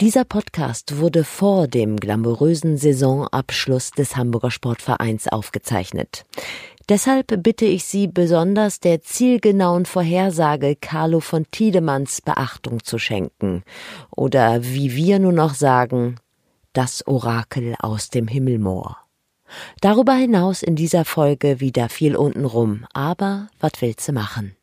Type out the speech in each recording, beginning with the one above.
Dieser Podcast wurde vor dem glamourösen Saisonabschluss des Hamburger Sportvereins aufgezeichnet. Deshalb bitte ich Sie besonders der zielgenauen Vorhersage Carlo von Tiedemanns Beachtung zu schenken. Oder wie wir nur noch sagen, das Orakel aus dem Himmelmoor. Darüber hinaus in dieser Folge wieder viel untenrum, aber was willst du machen?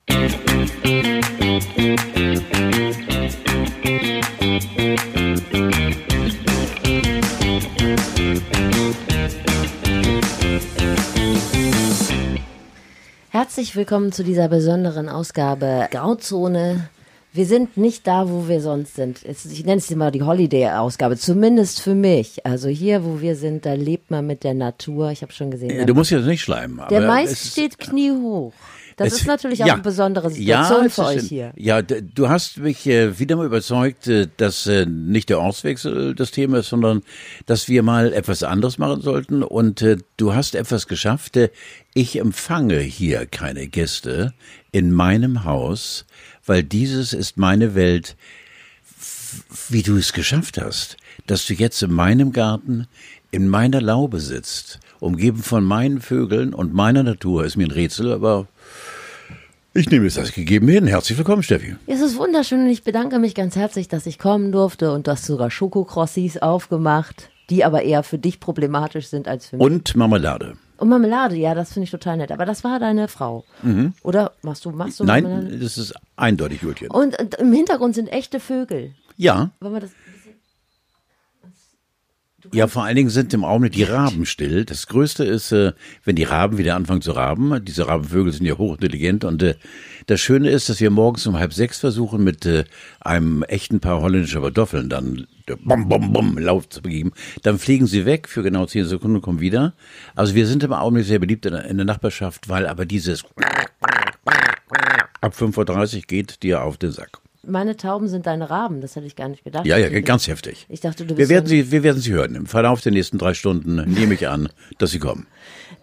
Herzlich willkommen zu dieser besonderen Ausgabe Grauzone. Wir sind nicht da, wo wir sonst sind. Ich nenne es immer die Holiday-Ausgabe, zumindest für mich. Also hier, wo wir sind, da lebt man mit der Natur. Ich habe schon gesehen. Du musst jetzt nicht schleimen. Der Mais steht kniehoch. Das es, ist natürlich auch ja, eine besondere Situation ja, für euch hier. Ja, du hast mich äh, wieder mal überzeugt, äh, dass äh, nicht der Ortswechsel das Thema ist, sondern dass wir mal etwas anderes machen sollten. Und äh, du hast etwas geschafft. Äh, ich empfange hier keine Gäste in meinem Haus, weil dieses ist meine Welt, wie du es geschafft hast, dass du jetzt in meinem Garten, in meiner Laube sitzt, umgeben von meinen Vögeln und meiner Natur, ist mir ein Rätsel, aber ich nehme es als gegeben hin. Herzlich willkommen, Steffi. Es ist wunderschön und ich bedanke mich ganz herzlich, dass ich kommen durfte und du hast sogar Schokokrossis aufgemacht, die aber eher für dich problematisch sind als für mich. Und Marmelade. Und Marmelade, ja, das finde ich total nett. Aber das war deine Frau. Mhm. Oder machst du, machst du Nein, Marmelade? das ist eindeutig Julchen. Und, und, im Hintergrund sind echte Vögel. Ja. Wollen wir das ja, vor allen Dingen sind im Augenblick die Raben still. Das Größte ist, äh, wenn die Raben wieder anfangen zu raben. Diese Rabenvögel sind ja hochintelligent und äh, das Schöne ist, dass wir morgens um halb sechs versuchen, mit äh, einem echten Paar holländischer Kartoffeln dann bom, bom, bom, Lauf zu begeben. Dann fliegen sie weg für genau zehn Sekunden und kommen wieder. Also wir sind im Augenblick sehr beliebt in der, in der Nachbarschaft, weil aber dieses ab 5.30 Uhr geht dir auf den Sack meine Tauben sind deine Raben. Das hätte ich gar nicht gedacht. Ja, ja, ganz heftig. Ich dachte, du bist wir werden sie, wir werden sie hören. Im Verlauf der nächsten drei Stunden nehme ich an, dass sie kommen.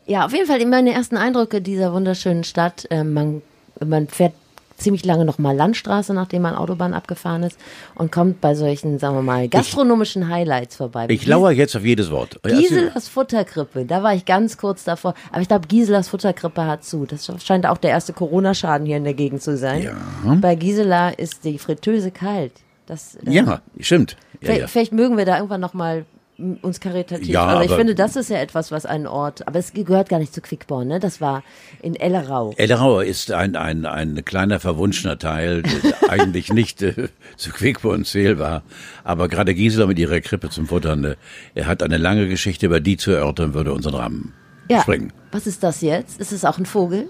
Ja, auf jeden Fall meine ersten Eindrücke dieser wunderschönen Stadt. Äh, man, man fährt ziemlich lange noch mal Landstraße, nachdem man Autobahn abgefahren ist und kommt bei solchen, sagen wir mal, gastronomischen ich, Highlights vorbei. Ich lauere jetzt auf jedes Wort. Giselas Futterkrippe, da war ich ganz kurz davor. Aber ich glaube, Giselas Futterkrippe hat zu. Das scheint auch der erste Corona-Schaden hier in der Gegend zu sein. Ja. Bei Gisela ist die Fritteuse kalt. Das, äh, ja, stimmt. Ja, vielleicht, ja. vielleicht, mögen wir da irgendwann noch mal uns karitativ. Ja, also ich finde, das ist ja etwas, was ein Ort, aber es gehört gar nicht zu Quickborn, ne? Das war in Ellerau. Ellerau ist ein, ein, ein kleiner verwunschener Teil, der eigentlich nicht äh, zu Quickborn zählbar. Aber gerade Gisela mit ihrer Krippe zum Futtern, äh, er hat eine lange Geschichte, über die zu erörtern würde unseren Rahmen ja. springen. Was ist das jetzt? Ist es auch ein Vogel?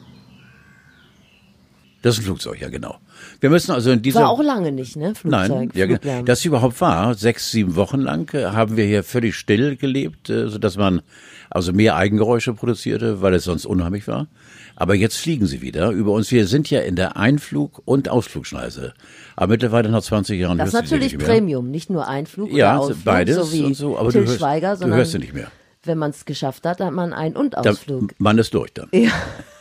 Das ist ein Flugzeug, ja genau. Wir müssen also in dieser war auch lange nicht, ne? Flugzeug. Nein, ja, das überhaupt war. Sechs, sieben Wochen lang äh, haben wir hier völlig still gelebt, äh, so dass man also mehr Eigengeräusche produzierte, weil es sonst unheimlich war. Aber jetzt fliegen sie wieder über uns. Wir sind ja in der Einflug- und Ausflugschneise. Aber mittlerweile nach 20 Jahren Das ist natürlich Premium, nicht nur Einflug ja, oder Ausflug, beides so wie und so. Aber Till du hörst, Schweiger, du hörst sie nicht mehr. Wenn man es geschafft hat, hat man Ein- und Ausflug. Da, man ist durch dann. Ja.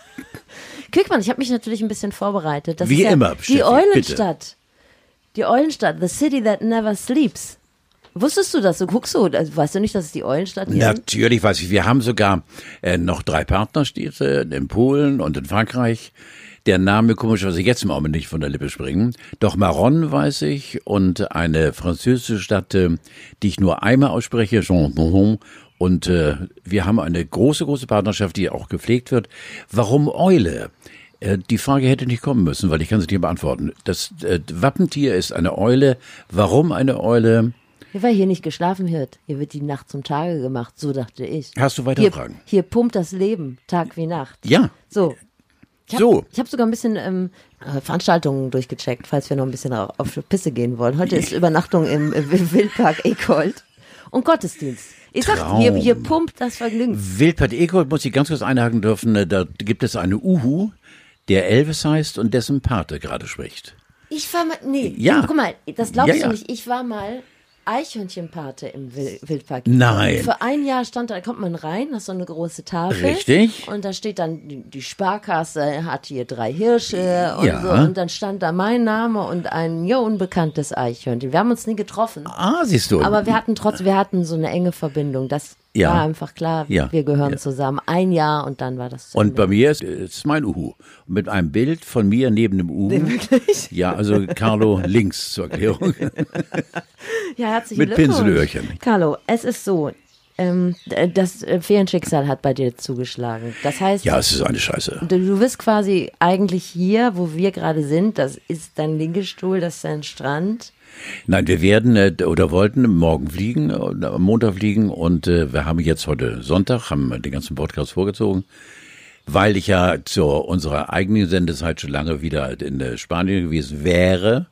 Kühlmann, ich habe mich natürlich ein bisschen vorbereitet. Das Wie ja immer, Die Eulenstadt. Bitte. Die Eulenstadt, the city that never sleeps. Wusstest du das? Du guckst so, also weißt du nicht, dass es die Eulenstadt ist? Natürlich weiß ich. Wir haben sogar äh, noch drei Partnerstädte in Polen und in Frankreich. Der Name komischerweise jetzt im Augenblick nicht von der Lippe springen. Doch Maron weiß ich und eine französische Stadt, äh, die ich nur einmal ausspreche, Jean und äh, wir haben eine große, große Partnerschaft, die auch gepflegt wird. Warum Eule? Äh, die Frage hätte nicht kommen müssen, weil ich kann sie nicht beantworten. Das äh, Wappentier ist eine Eule. Warum eine Eule? Weil hier nicht geschlafen wird. Hier wird die Nacht zum Tage gemacht, so dachte ich. Hast du weitere hier, Fragen? Hier pumpt das Leben, Tag wie Nacht. Ja. So. Ich hab, so. Ich habe sogar ein bisschen ähm, äh, Veranstaltungen durchgecheckt, falls wir noch ein bisschen auf, auf Pisse gehen wollen. Heute ist Übernachtung im, im Wildpark Ekold und Gottesdienst. Ich sag, hier, hier pumpt das Vergnügen. Wildpart Eko muss ich ganz kurz einhaken dürfen. Äh, da gibt es eine Uhu, der Elvis heißt und dessen Pate gerade spricht. Ich war mal, nee, ja. guck mal, das glaubst ja, ja. du nicht. Ich war mal Eichhörnchenpate im Wil- Wildpark. Nein. Für ein Jahr stand da, kommt man rein, das ist so eine große Tafel. Richtig. Und da steht dann, die, die Sparkasse hat hier drei Hirsche und Ja. so. Und dann stand da mein Name und ein mir unbekanntes Eichhörnchen. Wir haben uns nie getroffen. Ah, siehst du. Aber wir hatten trotzdem, wir hatten so eine enge Verbindung. Das Ja. war einfach klar, Ja. wir gehören Ja. zusammen. Ein Jahr und dann war das Und bei mir ist, ist mein Uhu. Mit einem Bild von mir neben dem Uhu. Wirklich? Ja, also Carlo links zur Erklärung. Ja, herzlichen Mit Glückwunsch. Pinselöhrchen. Carlo, es ist so, ähm, das äh, Ferienschicksal hat bei dir zugeschlagen. Das heißt, Ja, es ist eine Scheiße. du, du bist quasi eigentlich hier, wo wir gerade sind. Das ist dein Liegestuhl, das ist dein Strand. Nein, wir werden äh, oder wollten morgen fliegen, äh, am Montag fliegen und äh, wir haben jetzt heute Sonntag, haben den ganzen Podcast vorgezogen, weil ich ja zu unserer eigenen Sendezeit schon lange wieder in äh, Spanien gewesen wäre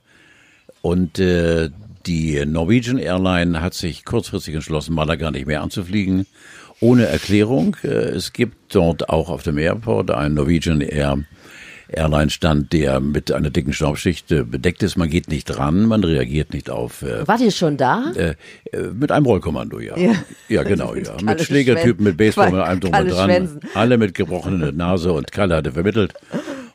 und äh, die Norwegian Airline hat sich kurzfristig entschlossen, Malaga nicht mehr anzufliegen, ohne Erklärung. Es gibt dort auch auf dem Airport einen Norwegian Air Airline-Stand, der mit einer dicken Staubschicht äh, bedeckt ist. Man geht nicht dran, man reagiert nicht auf äh, Wart ihr schon da? äh, äh, mit einem Rollkommando, ja. Ja. Ja, genau, ja. Mit Schlägertypen, mit Baseball, mit allem drum und dran. Schwänzen. Alle mit gebrochener Nase und Kalle hatte vermittelt.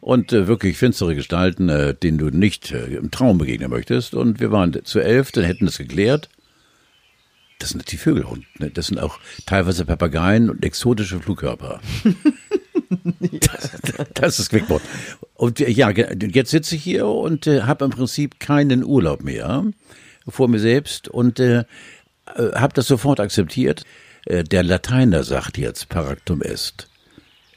Und äh, wirklich finstere Gestalten, äh, denen du nicht äh, im Traum begegnen möchtest. Und wir waren zu elf, dann hätten es geklärt. Das sind die Vögelhunde. Ne? Das sind auch teilweise Papageien und exotische Flugkörper. das, das ist Quickbot. Und äh, ja, jetzt sitze ich hier und äh, habe im Prinzip keinen Urlaub mehr vor mir selbst und äh, habe das sofort akzeptiert. Äh, der Lateiner sagt jetzt Paractum est.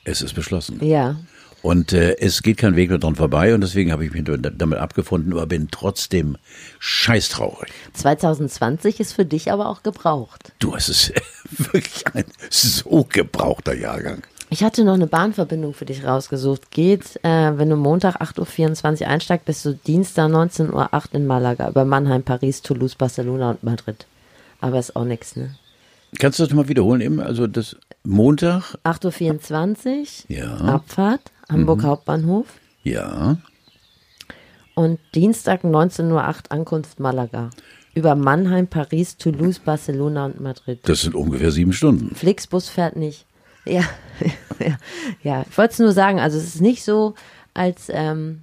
Es ist beschlossen. Ja. Und äh, es geht kein Weg mehr dran vorbei und deswegen habe ich mich damit abgefunden, aber bin trotzdem scheißtraurig. 2020 ist für dich aber auch gebraucht. Du, es ist wirklich ein so gebrauchter Jahrgang. Ich hatte noch eine Bahnverbindung für dich rausgesucht. Geht, äh, wenn du Montag 8.24 Uhr einsteigst, bist du Dienstag 19.08 Uhr in Malaga über Mannheim, Paris, Toulouse, Barcelona und Madrid. Aber ist auch nix, ne? Kannst du das mal wiederholen eben? Also das Montag, 8.24 Uhr, Ja. Abfahrt, Hamburg Hauptbahnhof. ja. Und Dienstag 19.08 Uhr Ankunft Malaga. Über Mannheim, Paris, Toulouse, Barcelona und Madrid. Das sind ungefähr sieben Stunden. Flixbus fährt nicht. Ja, ja, ja. Ich wollte es nur sagen, also es ist nicht so, als, ähm,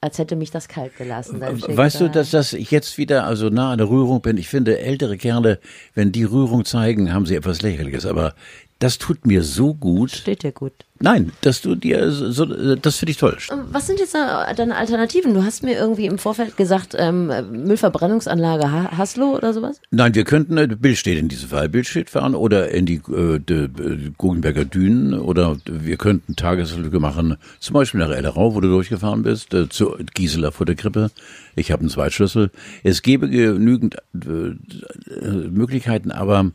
als hätte mich das kalt gelassen. Weißt du, dass das ich jetzt wieder also nah an der Rührung bin? Ich finde, ältere Kerle, wenn die Rührung zeigen, haben sie etwas Lächerliches. Aber das tut mir so gut. Steht dir gut. Nein, dass du dir so, das finde ich toll. Was sind jetzt äh, deine Alternativen? Du hast mir irgendwie im Vorfeld gesagt, ähm, Müllverbrennungsanlage Ha- Haslo oder sowas? Nein, wir könnten, äh, Bild steht in diesem Fall, Bild fahren oder in die äh, de, de Guggenberger Dünen oder wir könnten Tageslücke machen, zum Beispiel nach Ellerau, wo du durchgefahren bist, äh, zu Gisela vor der Krippe. Ich habe einen Zweitschlüssel. Es gäbe genügend äh, äh, Möglichkeiten, aber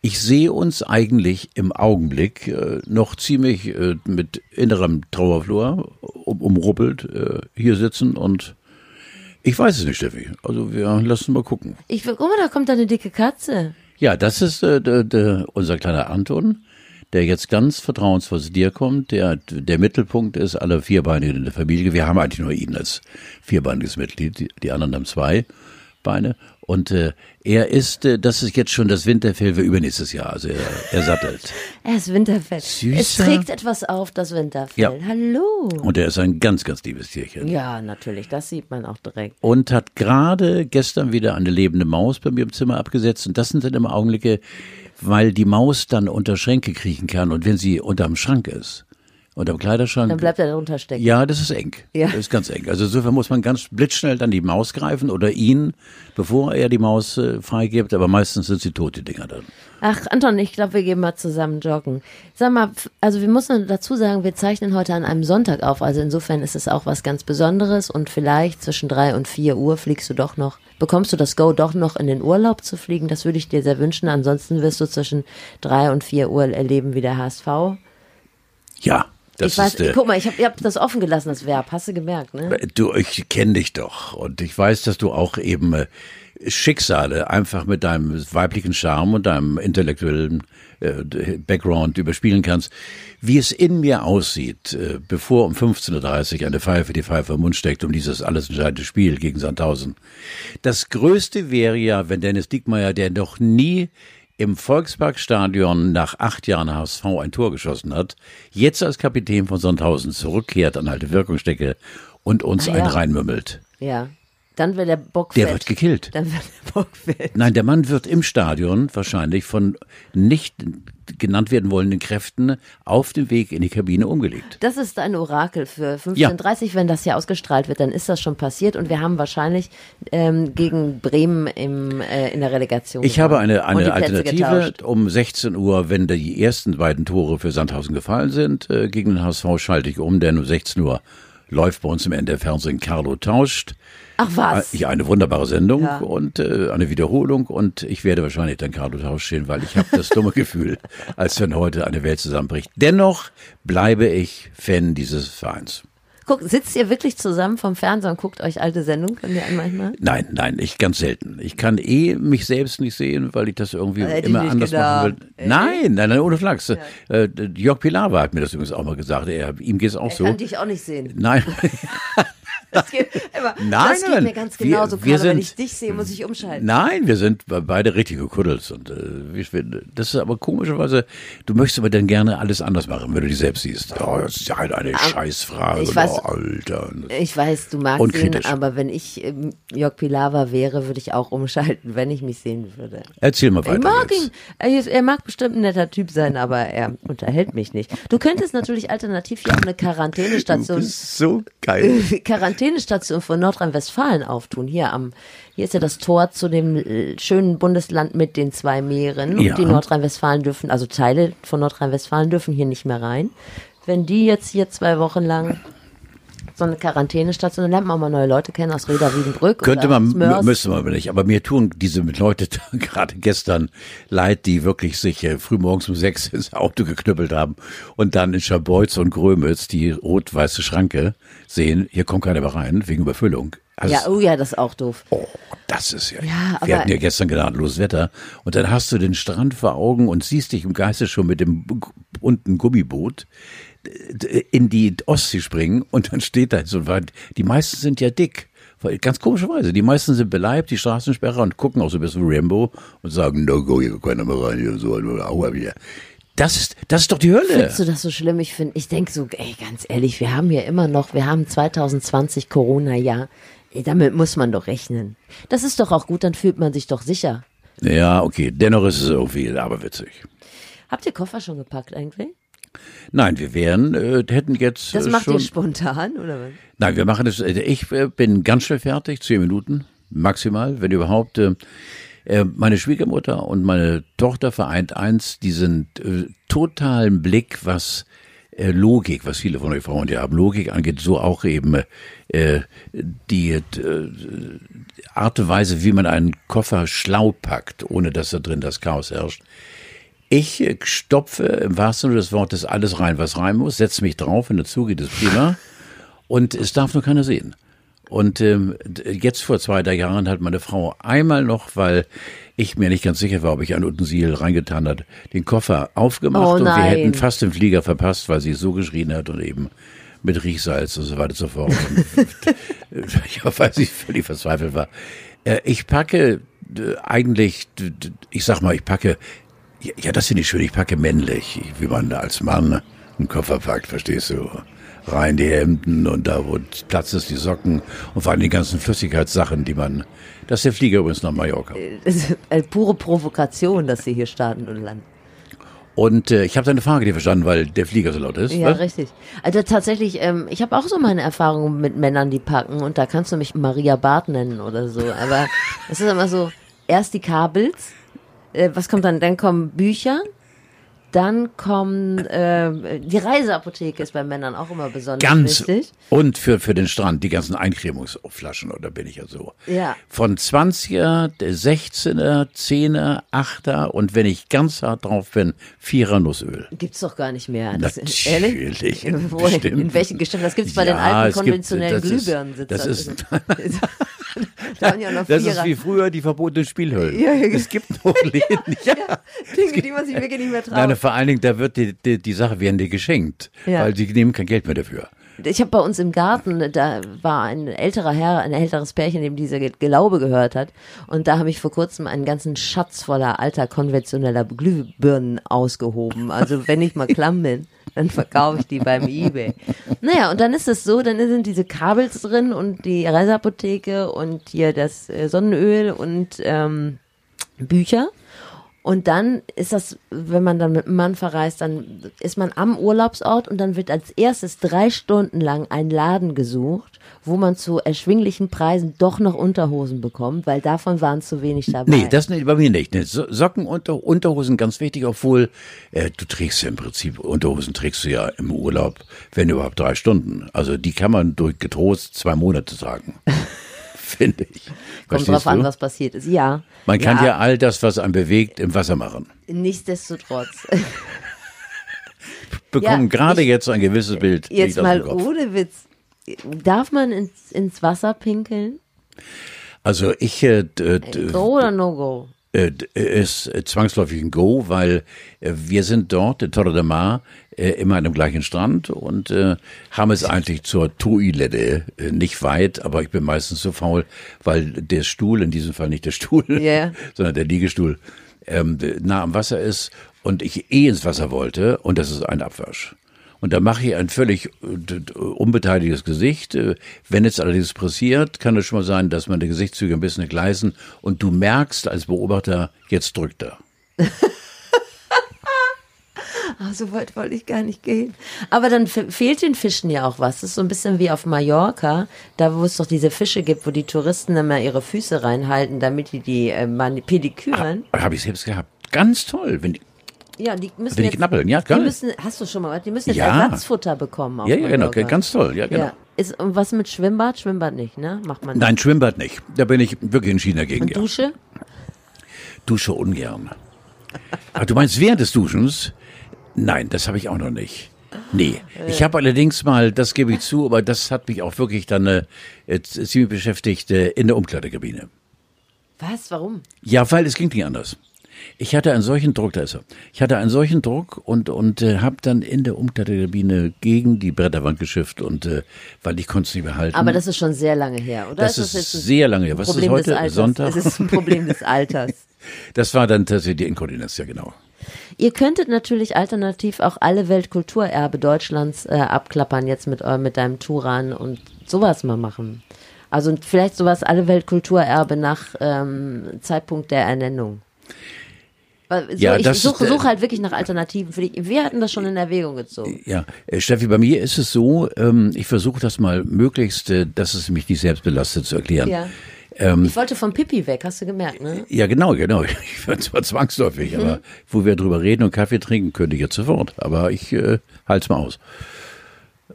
ich sehe uns eigentlich im Augenblick äh, noch ziemlich äh, mit innerem Trauerflor um, umruppelt äh, hier sitzen und ich weiß es nicht, Steffi. Also wir lassen mal gucken. Ich, guck mal, da kommt eine dicke Katze. Ja, das ist äh, der, der, unser kleiner Anton, der jetzt ganz vertrauensvoll zu dir kommt, der der Mittelpunkt ist aller Vierbeinigen in der Familie. Wir haben eigentlich nur ihn als vierbeiniges Mitglied, die, die anderen haben zwei Beine. Und äh, er ist, äh, das ist jetzt schon das Winterfell für übernächstes Jahr. Also er, er sattelt. Er ist Winterfell. Süßer. Es trägt etwas auf, das Winterfell. Ja. Hallo. Und er ist ein ganz, ganz liebes Tierchen. Ja, natürlich, das sieht man auch direkt. und hat gerade gestern wieder eine lebende Maus bei mir im Zimmer abgesetzt. Und das sind dann immer Augenblicke, weil die Maus dann unter Schränke kriechen kann. Und wenn sie unterm Schrank ist, unterm Kleiderschrank. Dann bleibt er darunter stecken. ja, das ist eng. Ja. Das ist ganz eng. Also insofern muss man ganz blitzschnell dann die Maus greifen oder ihn, bevor er die Maus äh, freigibt. Aber meistens sind sie tot, die Dinger dann. Ach, Anton, ich glaube, wir gehen mal zusammen joggen. Sag mal, also wir müssen dazu sagen, wir zeichnen heute an einem Sonntag auf. Also insofern ist es auch was ganz Besonderes und vielleicht zwischen drei und vier Uhr fliegst du doch noch, bekommst du das Go doch noch in den Urlaub zu fliegen. Das würde ich dir sehr wünschen. Ansonsten wirst du zwischen drei und vier Uhr erleben wie der HSV. Ja, das ich weiß, ist. Äh, guck mal, ich habe ich hab das offen gelassen, das Verb. Hast du gemerkt, ne? Du, ich kenne dich doch und ich weiß, dass du auch eben äh, Schicksale einfach mit deinem weiblichen Charme und deinem intellektuellen äh, Background überspielen kannst, wie es in mir aussieht, äh, bevor um 15.30 Uhr eine Pfeife die Pfeife im Mund steckt, um dieses alles entscheidende Spiel gegen Sandhausen. Das Größte wäre ja, wenn Dennis Diekmeyer, der noch nie im Volksparkstadion nach acht Jahren HSV ein Tor geschossen hat, jetzt als Kapitän von Sandhausen zurückkehrt an alte Wirkungsstecke und uns ah, ja. einen reinmümmelt. Ja. Dann wird der Bock Der wird gekillt. Dann wird der Bock fett. Nein, der Mann wird im Stadion wahrscheinlich von nicht genannt werden wollenden Kräften auf dem Weg in die Kabine umgelegt. Das ist ein Orakel für 15.30 ja. wenn das hier ausgestrahlt wird, dann ist das schon passiert und wir haben wahrscheinlich ähm, gegen Bremen im, äh, in der Relegation. Ich habe eine, eine Alternative um 16 Uhr, wenn die ersten beiden Tore für Sandhausen gefallen sind, äh, gegen den HSV schalte ich um, denn um 16 Uhr läuft bei uns im NDR-Fernsehen Carlo tauscht. Ach was? Ja, eine wunderbare Sendung ja. und äh, eine Wiederholung und ich werde wahrscheinlich dann Carlo Tausch stehen, weil ich habe das dumme Gefühl, als wenn heute eine Welt zusammenbricht. Dennoch bleibe ich Fan dieses Vereins. Guck, sitzt ihr wirklich zusammen vom Fernseher und guckt euch alte Sendungen? Können ihr manchmal? Nein, nein, ich ganz selten. Ich kann eh mich selbst nicht sehen, weil ich das irgendwie Hätte immer anders gedacht. machen will. Nein, nein, nein, ohne Flachs. Ja. Äh, Jörg Pilawa hat mir das übrigens auch mal gesagt. Er, ihm geht es auch er so. Kann dich auch nicht sehen. Nein. Das geht, immer, nein, das geht mir ganz genauso, wir, wir sind, wenn ich dich sehe, muss ich umschalten. Nein, wir sind beide richtige Kuddels. Und äh, ich, das ist aber komischerweise, du möchtest aber dann gerne alles anders machen, wenn du dich selbst siehst. Oh, das ist ja halt eine aber Scheißfrage. Ich weiß, oh, Alter. Ich weiß, du magst ihn, aber wenn ich ähm, Jörg Pilawa wäre, würde ich auch umschalten, wenn ich mich sehen würde. Erzähl mal weiter. Ich mag jetzt. ihn. Er, er mag bestimmt ein netter Typ sein, aber er unterhält mich nicht. Du könntest natürlich alternativ hier auch eine Quarantänestation. Du bist so geil. Quarantäne Quarantänestation von Nordrhein-Westfalen auftun. Hier am, hier ist ja das Tor zu dem äh, schönen Bundesland mit den zwei Meeren. Ja. Und die Nordrhein-Westfalen dürfen, also Teile von Nordrhein-Westfalen dürfen hier nicht mehr rein. Wenn die jetzt hier zwei Wochen lang so eine Quarantänestation, dann lernt man mal neue Leute kennen aus Reda Wiedenbrück. Könnte man, müsste man aber nicht. Aber mir tun diese Leute gerade gestern leid, die wirklich sich äh, frühmorgens um sechs ins Auto geknüppelt haben und dann in Schabolz und Grömitz die rot-weiße Schranke sehen, hier kommt keiner mehr rein, wegen Überfüllung. Also, ja, oh ja, das ist auch doof. Oh, das ist ja. ja wir hatten ja gestern gnadenlos Wetter. Und dann hast du den Strand vor Augen und siehst dich im Geiste schon mit dem bunten Gummiboot in die Ostsee springen und dann steht da so weit. Die meisten sind ja dick. Ganz komischerweise. Die meisten sind beleibt, die Straßensperrer und gucken auch so ein bisschen Rambo und sagen, no go, hier keiner mehr rein, hier so, aua, wieder. Das ist, das ist doch die Hölle. Findest du das so schlimm? Ich finde, ich denke so, ey, ganz ehrlich, wir haben ja immer noch, wir haben 2020 Corona-Jahr. Damit muss man doch rechnen. Das ist doch auch gut, dann fühlt man sich doch sicher. Ja, okay. Dennoch ist es irgendwie aberwitzig. Habt ihr Koffer schon gepackt eigentlich? Nein, wir wären, äh, hätten jetzt. Das äh, macht schon, ihr spontan, oder was? Nein, wir machen es. Äh, ich äh, bin ganz schnell fertig, zehn Minuten maximal, wenn überhaupt. Äh, äh, meine Schwiegermutter und meine Tochter vereint eins, diesen äh, totalen Blick, was äh, Logik, was viele von euch Frauen ja haben, Logik angeht, so auch eben äh, die äh, Art und Weise, wie man einen Koffer schlau packt, ohne dass da drin das Chaos herrscht. Ich stopfe im wahrsten Sinne des Wortes alles rein, was rein muss, setze mich drauf, wenn dazu geht es prima. Und es darf nur keiner sehen. Und ähm, jetzt vor zwei, drei Jahren hat meine Frau einmal noch, weil ich mir nicht ganz sicher war, ob ich ein Utensil reingetan hat, den Koffer aufgemacht oh und wir hätten fast den Flieger verpasst, weil sie so geschrien hat und eben mit Riechsalz und so weiter und so fort. ich weiß ich völlig verzweifelt war. Äh, ich packe äh, eigentlich, ich sag mal, ich packe ja, das finde ich schön. Ich packe männlich, wie man da als Mann einen Koffer packt, verstehst du? Rein die Hemden und da, wo Platz ist, die Socken und vor allem die ganzen Flüssigkeitssachen, die man. Das ist der Flieger übrigens nach Mallorca. Eine pure Provokation, dass Sie hier starten und landen. Und äh, ich habe deine Frage nicht verstanden, weil der Flieger so laut ist. Ja, was? richtig. Also tatsächlich, ähm, ich habe auch so meine Erfahrungen mit Männern, die packen und da kannst du mich Maria Barth nennen oder so. Aber es ist immer so, erst die Kabels, äh, was kommt dann? Dann kommen Bücher. Dann kommen äh, die Reiseapotheke ist bei Männern auch immer besonders Ganz wichtig. Und für, für den Strand, die ganzen Eincremungsflaschen, oder bin ich ja so. Ja. Von 20er, 16er, 10er, 8er und wenn ich ganz hart drauf bin, 4er Nussöl. Gibt's doch gar nicht mehr. Das, Natürlich. Ehrlich? In, wo, in welchen Geständen? Das gibt's bei ja, den alten konventionellen Glühbirnen. Das ist, da waren ja noch Das ist Vierer. wie früher die verbotenen Spielhöllen. Ja, ja, es gibt noch Läden. Ja. Dinge, die man sich wirklich nicht mehr traut. Nein, vor allen Dingen, da wird die, die, die Sache werden dir geschenkt, weil die nehmen kein Geld mehr dafür. Ich habe bei uns im Garten, da war ein älterer Herr, ein älteres Pärchen, dem diese Gelaube gehört hat. Und da habe ich vor kurzem einen ganzen Schatz voller alter konventioneller Glühbirnen ausgehoben. Also wenn ich mal klamm bin, dann verkaufe ich die beim Ebay. Naja, und dann ist es so, dann sind diese Kabels drin und die Reiseapotheke und hier das äh, Sonnenöl und ähm, Bücher. Und dann ist das, wenn man dann mit einem Mann verreist, dann ist man am Urlaubsort und dann wird als erstes drei Stunden lang ein Laden gesucht, wo man zu erschwinglichen Preisen doch noch Unterhosen bekommt, weil davon waren zu wenig dabei. Nee, das nicht, bei mir nicht. So- Socken, unter, Unterhosen ganz wichtig, obwohl äh, du trägst ja im Prinzip, Unterhosen trägst du ja im Urlaub, wenn überhaupt drei Stunden. Also die kann man durch getrost zwei Monate tragen. Finde ich. Kommt Verstehst drauf an, du? was passiert ist. Ja. Man kann ja all das, was einen bewegt, im Wasser machen. Nichtsdestotrotz. Bekommen Ja, gerade ich- jetzt ein gewisses Bild. Jetzt mal ohne Witz. Darf man ins, ins Wasser pinkeln? Also ich äh, Go oder no go? Äh, d- ist äh, zwangsläufig ein Go, weil äh, wir sind dort in Torre de Mar äh, immer an dem gleichen Strand und äh, haben es eigentlich zur Toilette äh, nicht weit, aber ich bin meistens so faul, weil der Stuhl, in diesem Fall nicht der Stuhl, Ja. sondern der Liegestuhl, ähm, nah am Wasser ist und ich eh ins Wasser wollte und das ist ein Abwasch. Und da mache ich ein völlig äh, unbeteiligtes Gesicht. Äh, Wenn jetzt allerdings passiert, kann es schon mal sein, dass meine Gesichtszüge ein bisschen gleisen und du merkst als Beobachter, jetzt drückt er. Ah, so weit wollte ich gar nicht gehen. Aber dann fe- fehlt den Fischen ja auch was. Das ist so ein bisschen wie auf Mallorca, da wo es doch diese Fische gibt, wo die Touristen immer ihre Füße reinhalten, damit die die äh, pediküren. Habe ich selbst gehabt. Ganz toll. Wenn die, Ja, die müssen Wenn die jetzt, knabbeln, ja, die müssen, hast du schon mal, die müssen jetzt Ja. Ersatzfutter bekommen. Ja, ja, genau. Mallorca. Ganz toll. Ja, genau. Ja. Ist, und was mit Schwimmbad? Schwimmbad nicht, ne? Macht man nicht. Nein, Schwimmbad nicht. Da bin ich wirklich entschieden dagegen. Und Ja. Dusche? Dusche ungern. Aber du meinst während des Duschens? Nein, das habe ich auch noch nicht. Nee, ich habe allerdings mal, das gebe ich zu, aber das hat mich auch wirklich dann äh, ziemlich beschäftigt äh, in der Umkleidekabine. Was? Warum? Ja, weil es ging nicht anders. Ich hatte einen solchen Druck, da ist er. Ich hatte einen solchen Druck und und äh, habe dann in der Umkleidekabine gegen die Bretterwand geschifft und äh, weil ich konnte es nicht mehr halten. Aber das ist schon sehr lange her, oder? das ist sehr lange her. Was ist Problem des heute? Sonntag? Es ist ein Problem des Alters. Das war dann tatsächlich die Inkontinenz, ja genau. Ihr könntet natürlich alternativ auch alle Weltkulturerbe Deutschlands äh, abklappern jetzt mit, eu- mit deinem Turan und sowas mal machen. Also vielleicht sowas alle Weltkulturerbe nach ähm, Zeitpunkt der Ernennung. Weil So, Ja, ich suche suche halt wirklich nach Alternativen für dich. Wir hatten das schon in Erwägung gezogen. Ja, äh, Steffi, bei mir ist es so, ähm, ich versuche das mal möglichst, äh, dass es mich nicht selbst belastet zu erklären. Ja. Ähm, Ich wollte vom Pipi weg, hast du gemerkt, ne? Ja, genau, genau. Ich war zwar zwangsläufig, Mhm. aber wo wir drüber reden und Kaffee trinken, könnte ich jetzt sofort. Aber ich äh, halte mal aus.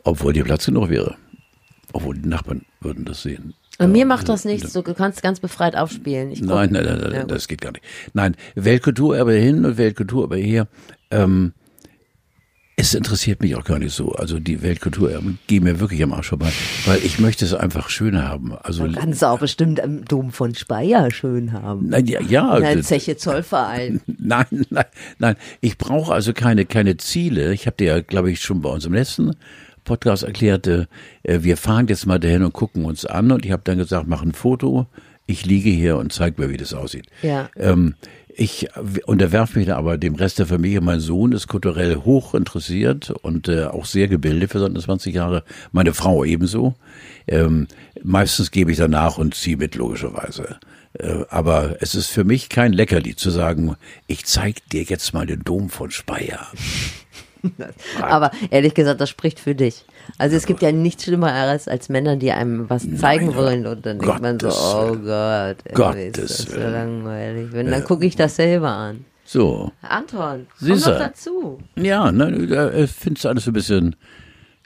Obwohl dir Platz genug wäre. Obwohl die Nachbarn würden das sehen. Und mir macht das nichts, du kannst ganz befreit aufspielen. Nein, nein, nein, nein das geht gar nicht. Nein, Weltkulturerbe hin und Weltkulturerbe her. Ähm, es interessiert mich auch gar nicht so. Also die Weltkulturerben gehen mir wirklich am Arsch vorbei, weil ich möchte es einfach schöner haben. Also Kannst du auch bestimmt am Dom von Speyer schön haben. nein, ja, ja In der Zeche Zollverein. Nein, nein, nein. Ich brauche also keine, keine Ziele. Ich habe dir ja, glaube ich, schon bei uns im letzten Podcast erklärt, äh, wir fahren jetzt mal dahin und gucken uns an. Und ich habe dann gesagt, mach ein Foto. Ich liege hier und zeig mir, wie das aussieht. Ja. Ähm, ich unterwerfe mich da aber dem Rest der Familie. Mein Sohn ist kulturell hoch interessiert und äh, auch sehr gebildet für seine 20 Jahre. Meine Frau ebenso. Ähm, meistens gebe ich danach und ziehe mit, logischerweise. Äh, aber es ist für mich kein Leckerli zu sagen, ich zeig dir jetzt mal den Dom von Speyer. Aber ehrlich gesagt, das spricht für dich. Also es gibt ja nichts Schlimmeres als Männer, die einem was zeigen Nein, wollen und dann denkt man so, Gottes oh. Gott, ey, Gottes ist das so langweilig. Wenn, dann gucke ich das selber an. So. Anton, komm Siehste. doch dazu. Ja, ne, da äh, findest du alles ein bisschen.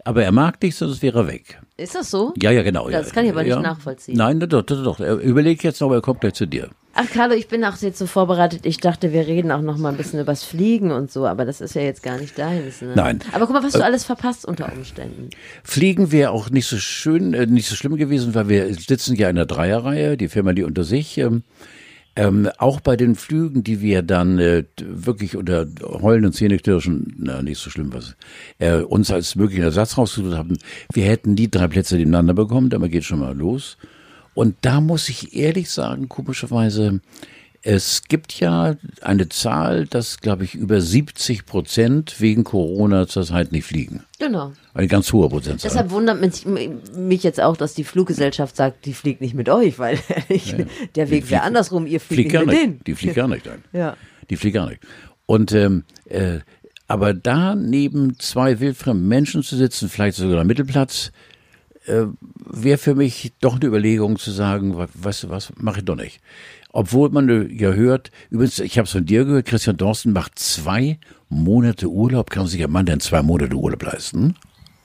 Aber er mag dich, sonst wäre er weg. Ist das so? Ja, ja, genau. Das ja. kann ich aber nicht ja. nachvollziehen. Nein, doch, doch, doch. Er überlegt jetzt noch, aber er kommt gleich zu dir. Ach, Carlo, ich bin auch jetzt so vorbereitet. Ich dachte, wir reden auch noch mal ein bisschen übers Fliegen und so, aber das ist ja jetzt gar nicht deins. Ne? Nein. Aber guck mal, was du alles verpasst unter Umständen. Fliegen wäre auch nicht so schön, äh, nicht so schlimm gewesen, weil wir sitzen ja in der Dreierreihe, die Firma die unter sich. Ähm, ähm, auch bei den Flügen, die wir dann äh, wirklich unter Heulen und Zähneknirschen, na, nicht so schlimm was, äh, uns als möglichen Ersatz rausgesucht haben, wir hätten die drei Plätze nebeneinander bekommen, damit geht schon mal los. Und da muss ich ehrlich sagen, komischerweise, es gibt ja eine Zahl, dass, glaube ich, über 70 Prozent wegen Corona zurzeit nicht fliegen. Genau. Eine ganz hohe Prozentzahl. Deshalb wundert mich, mich jetzt auch, dass die Fluggesellschaft sagt, die fliegt nicht mit euch, weil ich, ja. der Weg wäre andersrum, ihr fliegt, fliegt nicht mit nicht. denen. Die fliegt gar nicht ein. ja. Die fliegt gar nicht. Und ähm, äh, aber da neben zwei wildfremden Menschen zu sitzen, vielleicht sogar am Mittelplatz, äh, wäre für mich doch eine Überlegung zu sagen, was, was mache ich doch nicht. Obwohl man ja hört, übrigens, ich habe es von dir gehört, Christian Dorsten macht zwei Monate Urlaub. Kann sich ein Mann denn zwei Monate Urlaub leisten?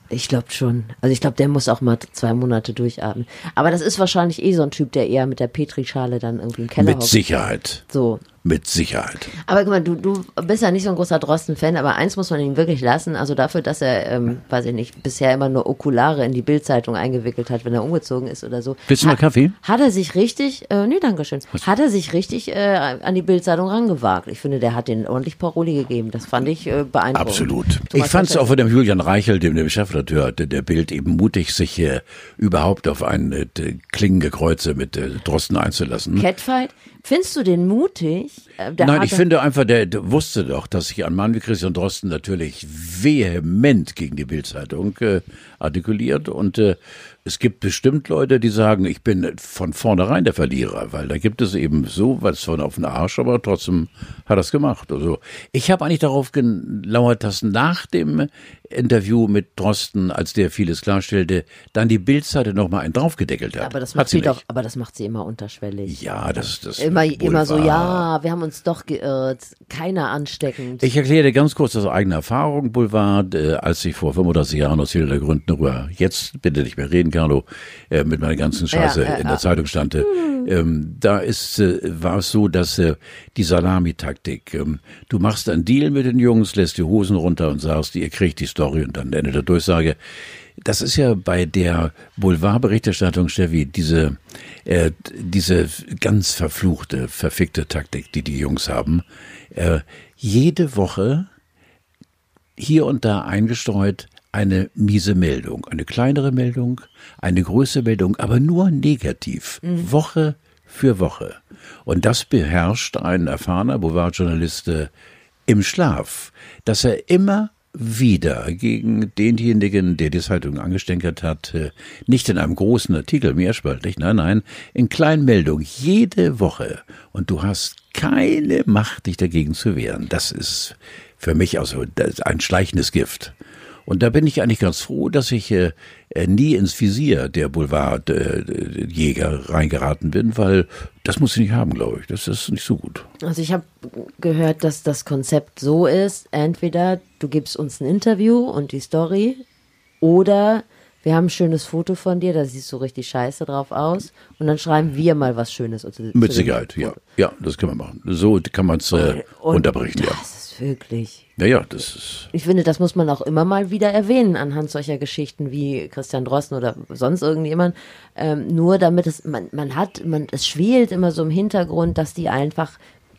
Ich glaube schon. Also ich glaube, der muss auch mal zwei Monate durchatmen. Aber das ist wahrscheinlich eh so ein Typ, der eher mit der Petrischale dann irgendwie im Keller Mit hockt. Sicherheit. So. Mit Sicherheit. Aber guck mal, du, du bist ja nicht so ein großer Drosten-Fan, aber eins muss man ihm wirklich lassen. Also dafür, dass er, ähm, weiß ich nicht, bisher immer nur Okulare in die Bildzeitung eingewickelt hat, wenn er umgezogen ist oder so. Willst du mal Kaffee? Hat er sich richtig, äh, nee, danke schön, hat er sich richtig äh, an die Bildzeitung rangewagt. Ich finde, der hat den ordentlich Paroli gegeben. Das fand ich äh, beeindruckend. Absolut. Thomas ich fand es auch von dem Julian Reichel, dem, dem Chefredakteur der, der Bild, eben mutig, sich äh, überhaupt auf ein äh, Klingengekreuze mit äh, Drosten einzulassen. Catfight? Findest du den mutig? Äh, Nein, ich finde einfach, der, der, wusste doch, dass sich ein Mann wie Christian Drosten natürlich vehement gegen die Bildzeitung äh, artikuliert und äh, es gibt bestimmt Leute, die sagen, ich bin von vornherein der Verlierer, weil da gibt es eben so was von auf den Arsch, aber trotzdem hat er es gemacht. Also ich habe eigentlich darauf gelauert, dass nach dem Interview mit Drosten, als der vieles klarstellte, dann die Bildseite noch mal einen draufgedeckelt hat. Aber das macht sie, sie doch, aber das macht sie immer unterschwellig. Ja, das das immer immer so, ja, wir haben uns doch geirrt, keiner ansteckend. Ich erkläre dir ganz kurz aus eigener Erfahrung Boulevard, äh, als ich vor 35 Jahren aus vielerlei Gründen darüber jetzt bitte nicht mehr reden Carlo, äh, mit meiner ganzen Scheiße ja, äh, in der Zeitung stand. Ähm, da ist, äh, war es so, dass äh, die Salamitaktik, ähm, du machst einen Deal mit den Jungs, lässt die Hosen runter und sagst, ihr kriegt die Story und dann Ende der Durchsage. Das ist ja bei der Boulevardberichterstattung, Steffi, diese, äh, diese ganz verfluchte, verfickte Taktik, die die Jungs haben. Äh, jede Woche hier und da eingestreut eine miese Meldung, eine kleinere Meldung, eine größere Meldung, aber nur negativ, mhm. Woche für Woche. Und das beherrscht ein erfahrener Boulevardjournalist äh, im Schlaf, dass er immer wieder gegen denjenigen, der die Zeitung angestänkert hat, äh, nicht in einem großen Artikel mehrspaltig, nein, nein, in Kleinmeldung jede Woche. Und du hast keine Macht, dich dagegen zu wehren. Das ist für mich also ein schleichendes Gift. Und da bin ich eigentlich ganz froh, dass ich äh, äh nie ins Visier der Boulevardjäger äh, reingeraten bin, weil das muss ich nicht haben, glaube ich. Das ist nicht so gut. Also ich habe gehört, dass das Konzept so ist, entweder du gibst uns ein Interview und die Story oder wir haben ein schönes Foto von dir, da siehst du richtig scheiße drauf aus. Und dann schreiben wir mal was Schönes. Mit Sicherheit, ja. Ja, das können wir machen. So kann man es äh, unterbrechen, ja. Ist wirklich. Naja, das ist. Ich finde, das muss man auch immer mal wieder erwähnen anhand solcher Geschichten wie Christian Drosten oder sonst irgendjemand. Ähm, nur damit es, man, man hat, man, es schwelt immer so im Hintergrund, dass die einfach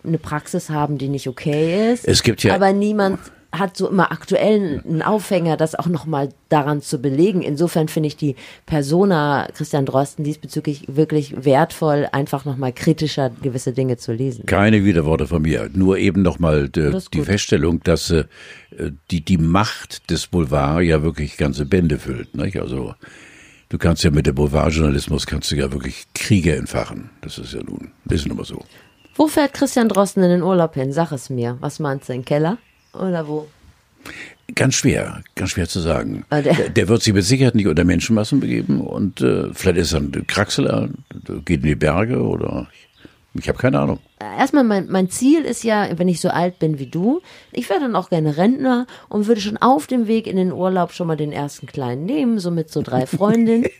eine Praxis haben, die nicht okay ist. Es gibt ja. Aber niemand hat so immer aktuell einen Aufhänger, das auch nochmal daran zu belegen. Insofern finde ich die Persona Christian Drosten diesbezüglich wirklich wertvoll, einfach nochmal kritischer gewisse Dinge zu lesen. Keine Widerworte von mir, nur eben nochmal die, die Feststellung, dass äh, die, die Macht des Boulevard ja wirklich ganze Bände füllt. Nicht? Also du kannst ja mit dem Boulevardjournalismus kannst du ja wirklich Kriege entfachen. Das ist ja nun, das ist nun mal so. Wo fährt Christian Drosten in den Urlaub hin? Sag es mir. Was meinst du, in den Keller? Oder wo? Ganz schwer, ganz schwer zu sagen. Ah, der, der, wird sich mit Sicherheit nicht unter Menschenmassen begeben und äh, vielleicht ist er ein Kraxeler, geht in die Berge oder ich, ich habe keine Ahnung. Erstmal, mein, mein Ziel ist ja, wenn ich so alt bin wie du, ich wäre dann auch gerne Rentner und würde schon auf dem Weg in den Urlaub schon mal den ersten Kleinen nehmen, so mit so drei Freundinnen.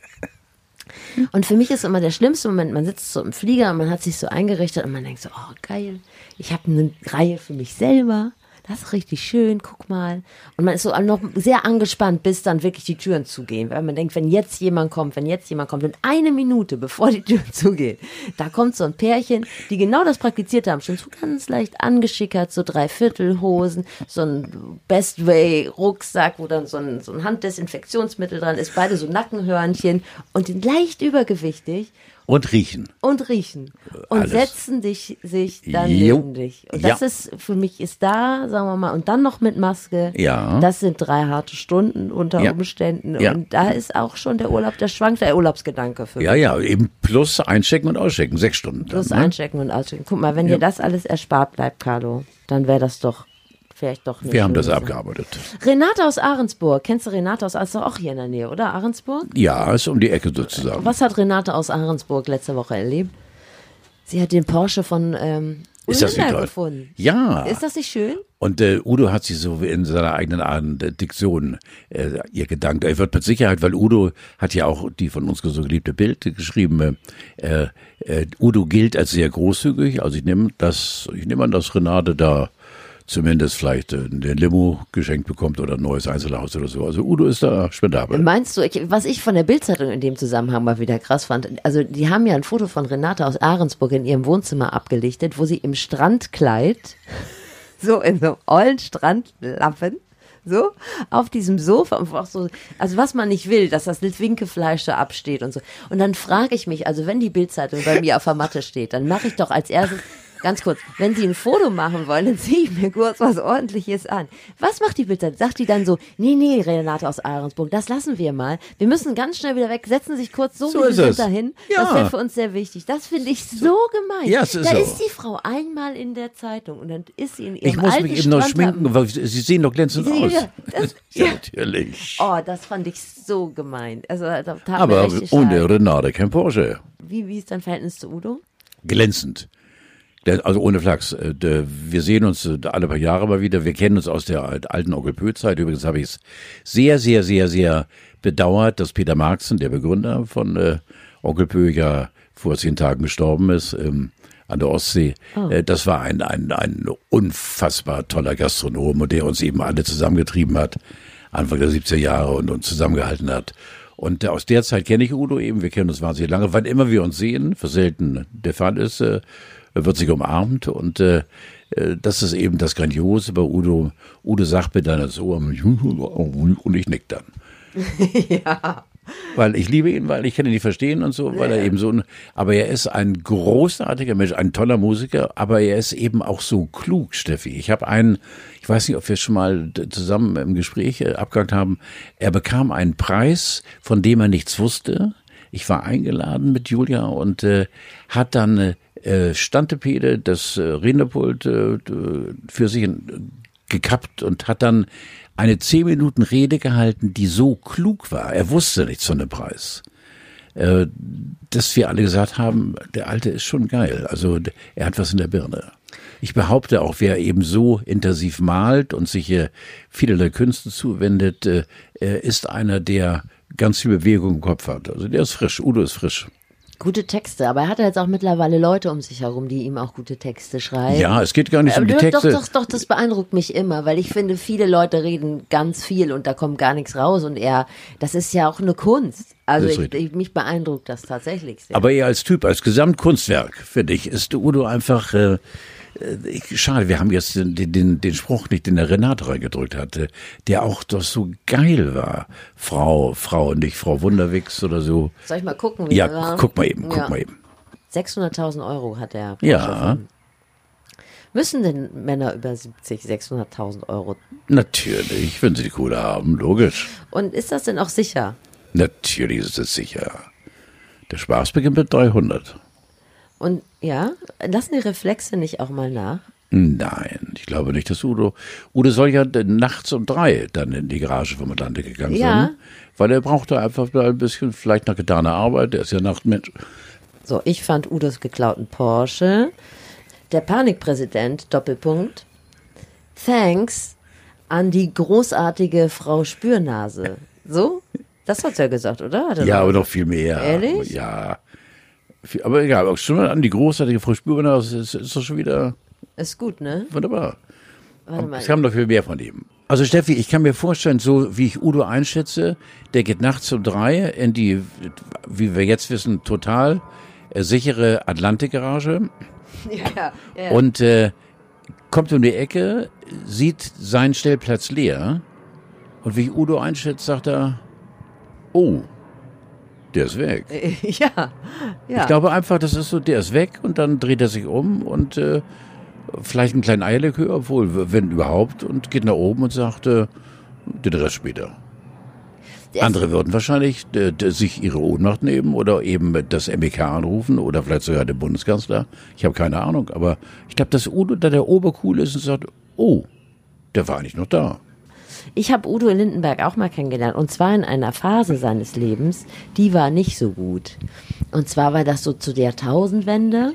Und für mich ist immer der schlimmste Moment, man sitzt so im Flieger und man hat sich so eingerichtet und man denkt so, oh geil, ich habe eine Reihe für mich selber das ist richtig schön, guck mal. Und man ist so noch sehr angespannt, bis dann wirklich die Türen zugehen. Weil man denkt, wenn jetzt jemand kommt, wenn jetzt jemand kommt, in eine Minute, bevor die Türen zugehen, da kommt so ein Pärchen, die genau das praktiziert haben, schon so ganz leicht angeschickert, so Dreiviertelhosen, so ein Best Way Rucksack, wo dann so ein, so ein Handdesinfektionsmittel dran ist, beide so Nackenhörnchen und leicht übergewichtig. Und riechen. Und riechen. Und Alles. setzen dich, sich dann jo. neben dich. Und das ja. ist, für mich ist da, sagen wir mal, und dann noch mit Maske. Ja. Das sind drei harte Stunden unter ja. Umständen. Ja. Und da ist auch schon der Urlaub, der schwankt der Urlaubsgedanke für mich. Ja, ja, eben plus einchecken und auschecken, sechs Stunden. Plus dann, ne? einchecken und auschecken. Guck mal, wenn dir das alles erspart bleibt, Carlo, dann wäre das doch vielleicht doch nicht. Wir haben das sein. abgearbeitet. Renate aus Ahrensburg. Kennst du Renate aus Ahrensburg? Auch hier in der Nähe, oder? Ahrensburg? Ja, ist um die Ecke sozusagen. Was hat Renate aus Ahrensburg letzte Woche erlebt? Sie hat den Porsche von ähm, ist das nicht gefunden. Ja. Ist das nicht schön? Und äh, Udo hat sich so in seiner eigenen Art der Diktion äh, ihr gedankt. Er wird mit Sicherheit, weil Udo hat ja auch die von uns so geliebte Bild geschrieben. Äh, äh, Udo gilt als sehr großzügig. Also ich nehme das, ich nehme an, dass Renate da zumindest vielleicht äh, den Limo geschenkt bekommt oder ein neues Einzelhaus oder so. Also Udo ist da spendabel. Meinst du, ich, was ich von der Bildzeitung in dem Zusammenhang mal wieder krass fand, also die haben ja ein Foto von Renate aus Ahrensburg in ihrem Wohnzimmer abgelichtet, wo sie im Strandkleid, so in so einem ollen Strandlappen, so auf diesem Sofa einfach so, also was man nicht will, dass das Winkefleisch da absteht und so. Und dann frage ich mich, also wenn die Bildzeitung bei mir auf der Matte steht, dann mache ich doch als erstes Ganz kurz, wenn Sie ein Foto machen wollen, dann ziehe ich mir kurz was ordentliches an. Was macht die bitte? Sagt die dann so, nee, nee, Renate aus Ahrensburg, das lassen wir mal. Wir müssen ganz schnell wieder weg, setzen sich kurz so, so wie sie sind dahin. Ja. Das wäre für uns sehr wichtig. Das finde ich so gemein. Ja, es ist da so. ist die Frau einmal in der Zeitung und dann ist sie in ihrem Ich muss alten mich eben noch schminken, weil Sie sehen doch glänzend aus. Ja, das, ja, natürlich. Oh, das fand ich so gemein. Also, Aber ohne Renate kein Porsche. Wie, wie ist dein Verhältnis zu Udo? Glänzend. Also ohne Flachs. Äh, wir sehen uns äh, alle paar Jahre mal wieder. Wir kennen uns aus der alten Onkel Pö-Zeit. Übrigens habe ich es sehr, sehr, sehr, sehr bedauert, dass Peter Marxen, der Begründer von äh, Onkel Pö, ja vor zehn Tagen gestorben ist. Ähm, an der Ostsee. Oh. Das war ein, ein, ein unfassbar toller Gastronom und der uns eben alle zusammengetrieben hat, Anfang der 70er Jahre und uns zusammengehalten hat. Und aus der Zeit kenne ich Udo eben, wir kennen uns wahnsinnig lange. Wann immer wir uns sehen, was selten der Fall ist, wird sich umarmt und äh, äh, das ist eben das Grandiose bei Udo. Udo sagt mir dann das Ohr und ich nick dann. ja. Weil ich liebe ihn, weil ich kann ihn nicht verstehen und so, weil ja. er eben so, aber er ist ein großartiger Mensch, ein toller Musiker, aber er ist eben auch so klug, Steffi. Ich habe einen, ich weiß nicht, ob wir schon mal zusammen im Gespräch äh, abgehakt haben, er bekam einen Preis, von dem er nichts wusste. Ich war eingeladen mit Julia und äh, hat dann äh, äh, Standepede, das äh, Rednerpult äh, für sich gekappt und hat dann eine zehn Minuten Rede gehalten, die so klug war. Er wusste nichts von dem Preis. Äh, dass wir alle gesagt haben, der Alte ist schon geil. Also er hat was in der Birne. Ich behaupte auch, wer eben so intensiv malt und sich äh, vielerlei Künsten zuwendet, äh, ist einer, der ganz viel Bewegung im Kopf hat. Also der ist frisch. Udo ist frisch. Gute Texte, aber er hat jetzt auch mittlerweile Leute um sich herum, die ihm auch gute Texte schreiben. Ja, es geht gar nicht um die Texte. Doch, doch, doch, das beeindruckt mich immer, weil ich finde, viele Leute reden ganz viel und da kommt gar nichts raus und er, das ist ja auch eine Kunst. Also ich, ich, mich beeindruckt das tatsächlich sehr. Aber er als Typ, als Gesamtkunstwerk, finde ich, ist Udo einfach äh, schade, wir haben jetzt den, den, den Spruch nicht, den der Renate reingedrückt hatte, der auch doch so geil war. Frau, Frau, nicht Frau Wunderwix oder so. Soll ich mal gucken? Wie ja, war? guck mal eben, guck ja. mal eben. 600.000 Euro hat er. Ja. Müssen denn Männer über 70 600.000 Euro? Natürlich, wenn sie die Kohle haben, logisch. Und ist das denn auch sicher? Natürlich ist es sicher. Der Spaß beginnt mit 300. Und ja, lassen die Reflexe nicht auch mal nach? Nein, ich glaube nicht, dass Udo. Udo soll ja nachts um drei dann in die Garage vom Atlantik gegangen ja. sein. Weil er brauchte einfach ein bisschen, vielleicht nach getaner Arbeit. Der ist ja Nachtmensch. So, ich fand Udos geklauten Porsche. Der Panikpräsident, Doppelpunkt. Thanks an die großartige Frau Spürnase. So? Das hat's ja gesagt, oder? Hat er Ja, aber noch viel mehr. Ehrlich? Ja. Aber egal, auch schon mal an die großartige Frau das ist, ist doch schon wieder Ist gut, ne? wunderbar. Warte mal. Es kam noch viel mehr von ihm. Also Steffi, ich kann mir vorstellen, so wie ich Udo einschätze, der geht nachts um drei in die, wie wir jetzt wissen, total äh, sichere Atlantikgarage ja, ja. und äh, kommt um die Ecke, sieht seinen Stellplatz leer und wie ich Udo einschätze, sagt er, oh, der ist weg. ja, ja. Ich glaube einfach, das ist so, der ist weg und dann dreht er sich um und äh, vielleicht einen kleinen Eierlikör, obwohl, wenn überhaupt, und geht nach oben und sagt, äh, den Rest später. Der Andere würden wahrscheinlich äh, sich ihre Ohnmacht nehmen oder eben das MEK anrufen oder vielleicht sogar den Bundeskanzler. Ich habe keine Ahnung, aber ich glaube, dass Udo da der Obercool ist und sagt, oh, der war eigentlich noch da. Ich habe Udo Lindenberg auch mal kennengelernt und zwar in einer Phase seines Lebens, die war nicht so gut. Und zwar war das so zu der Jahrtausendwende.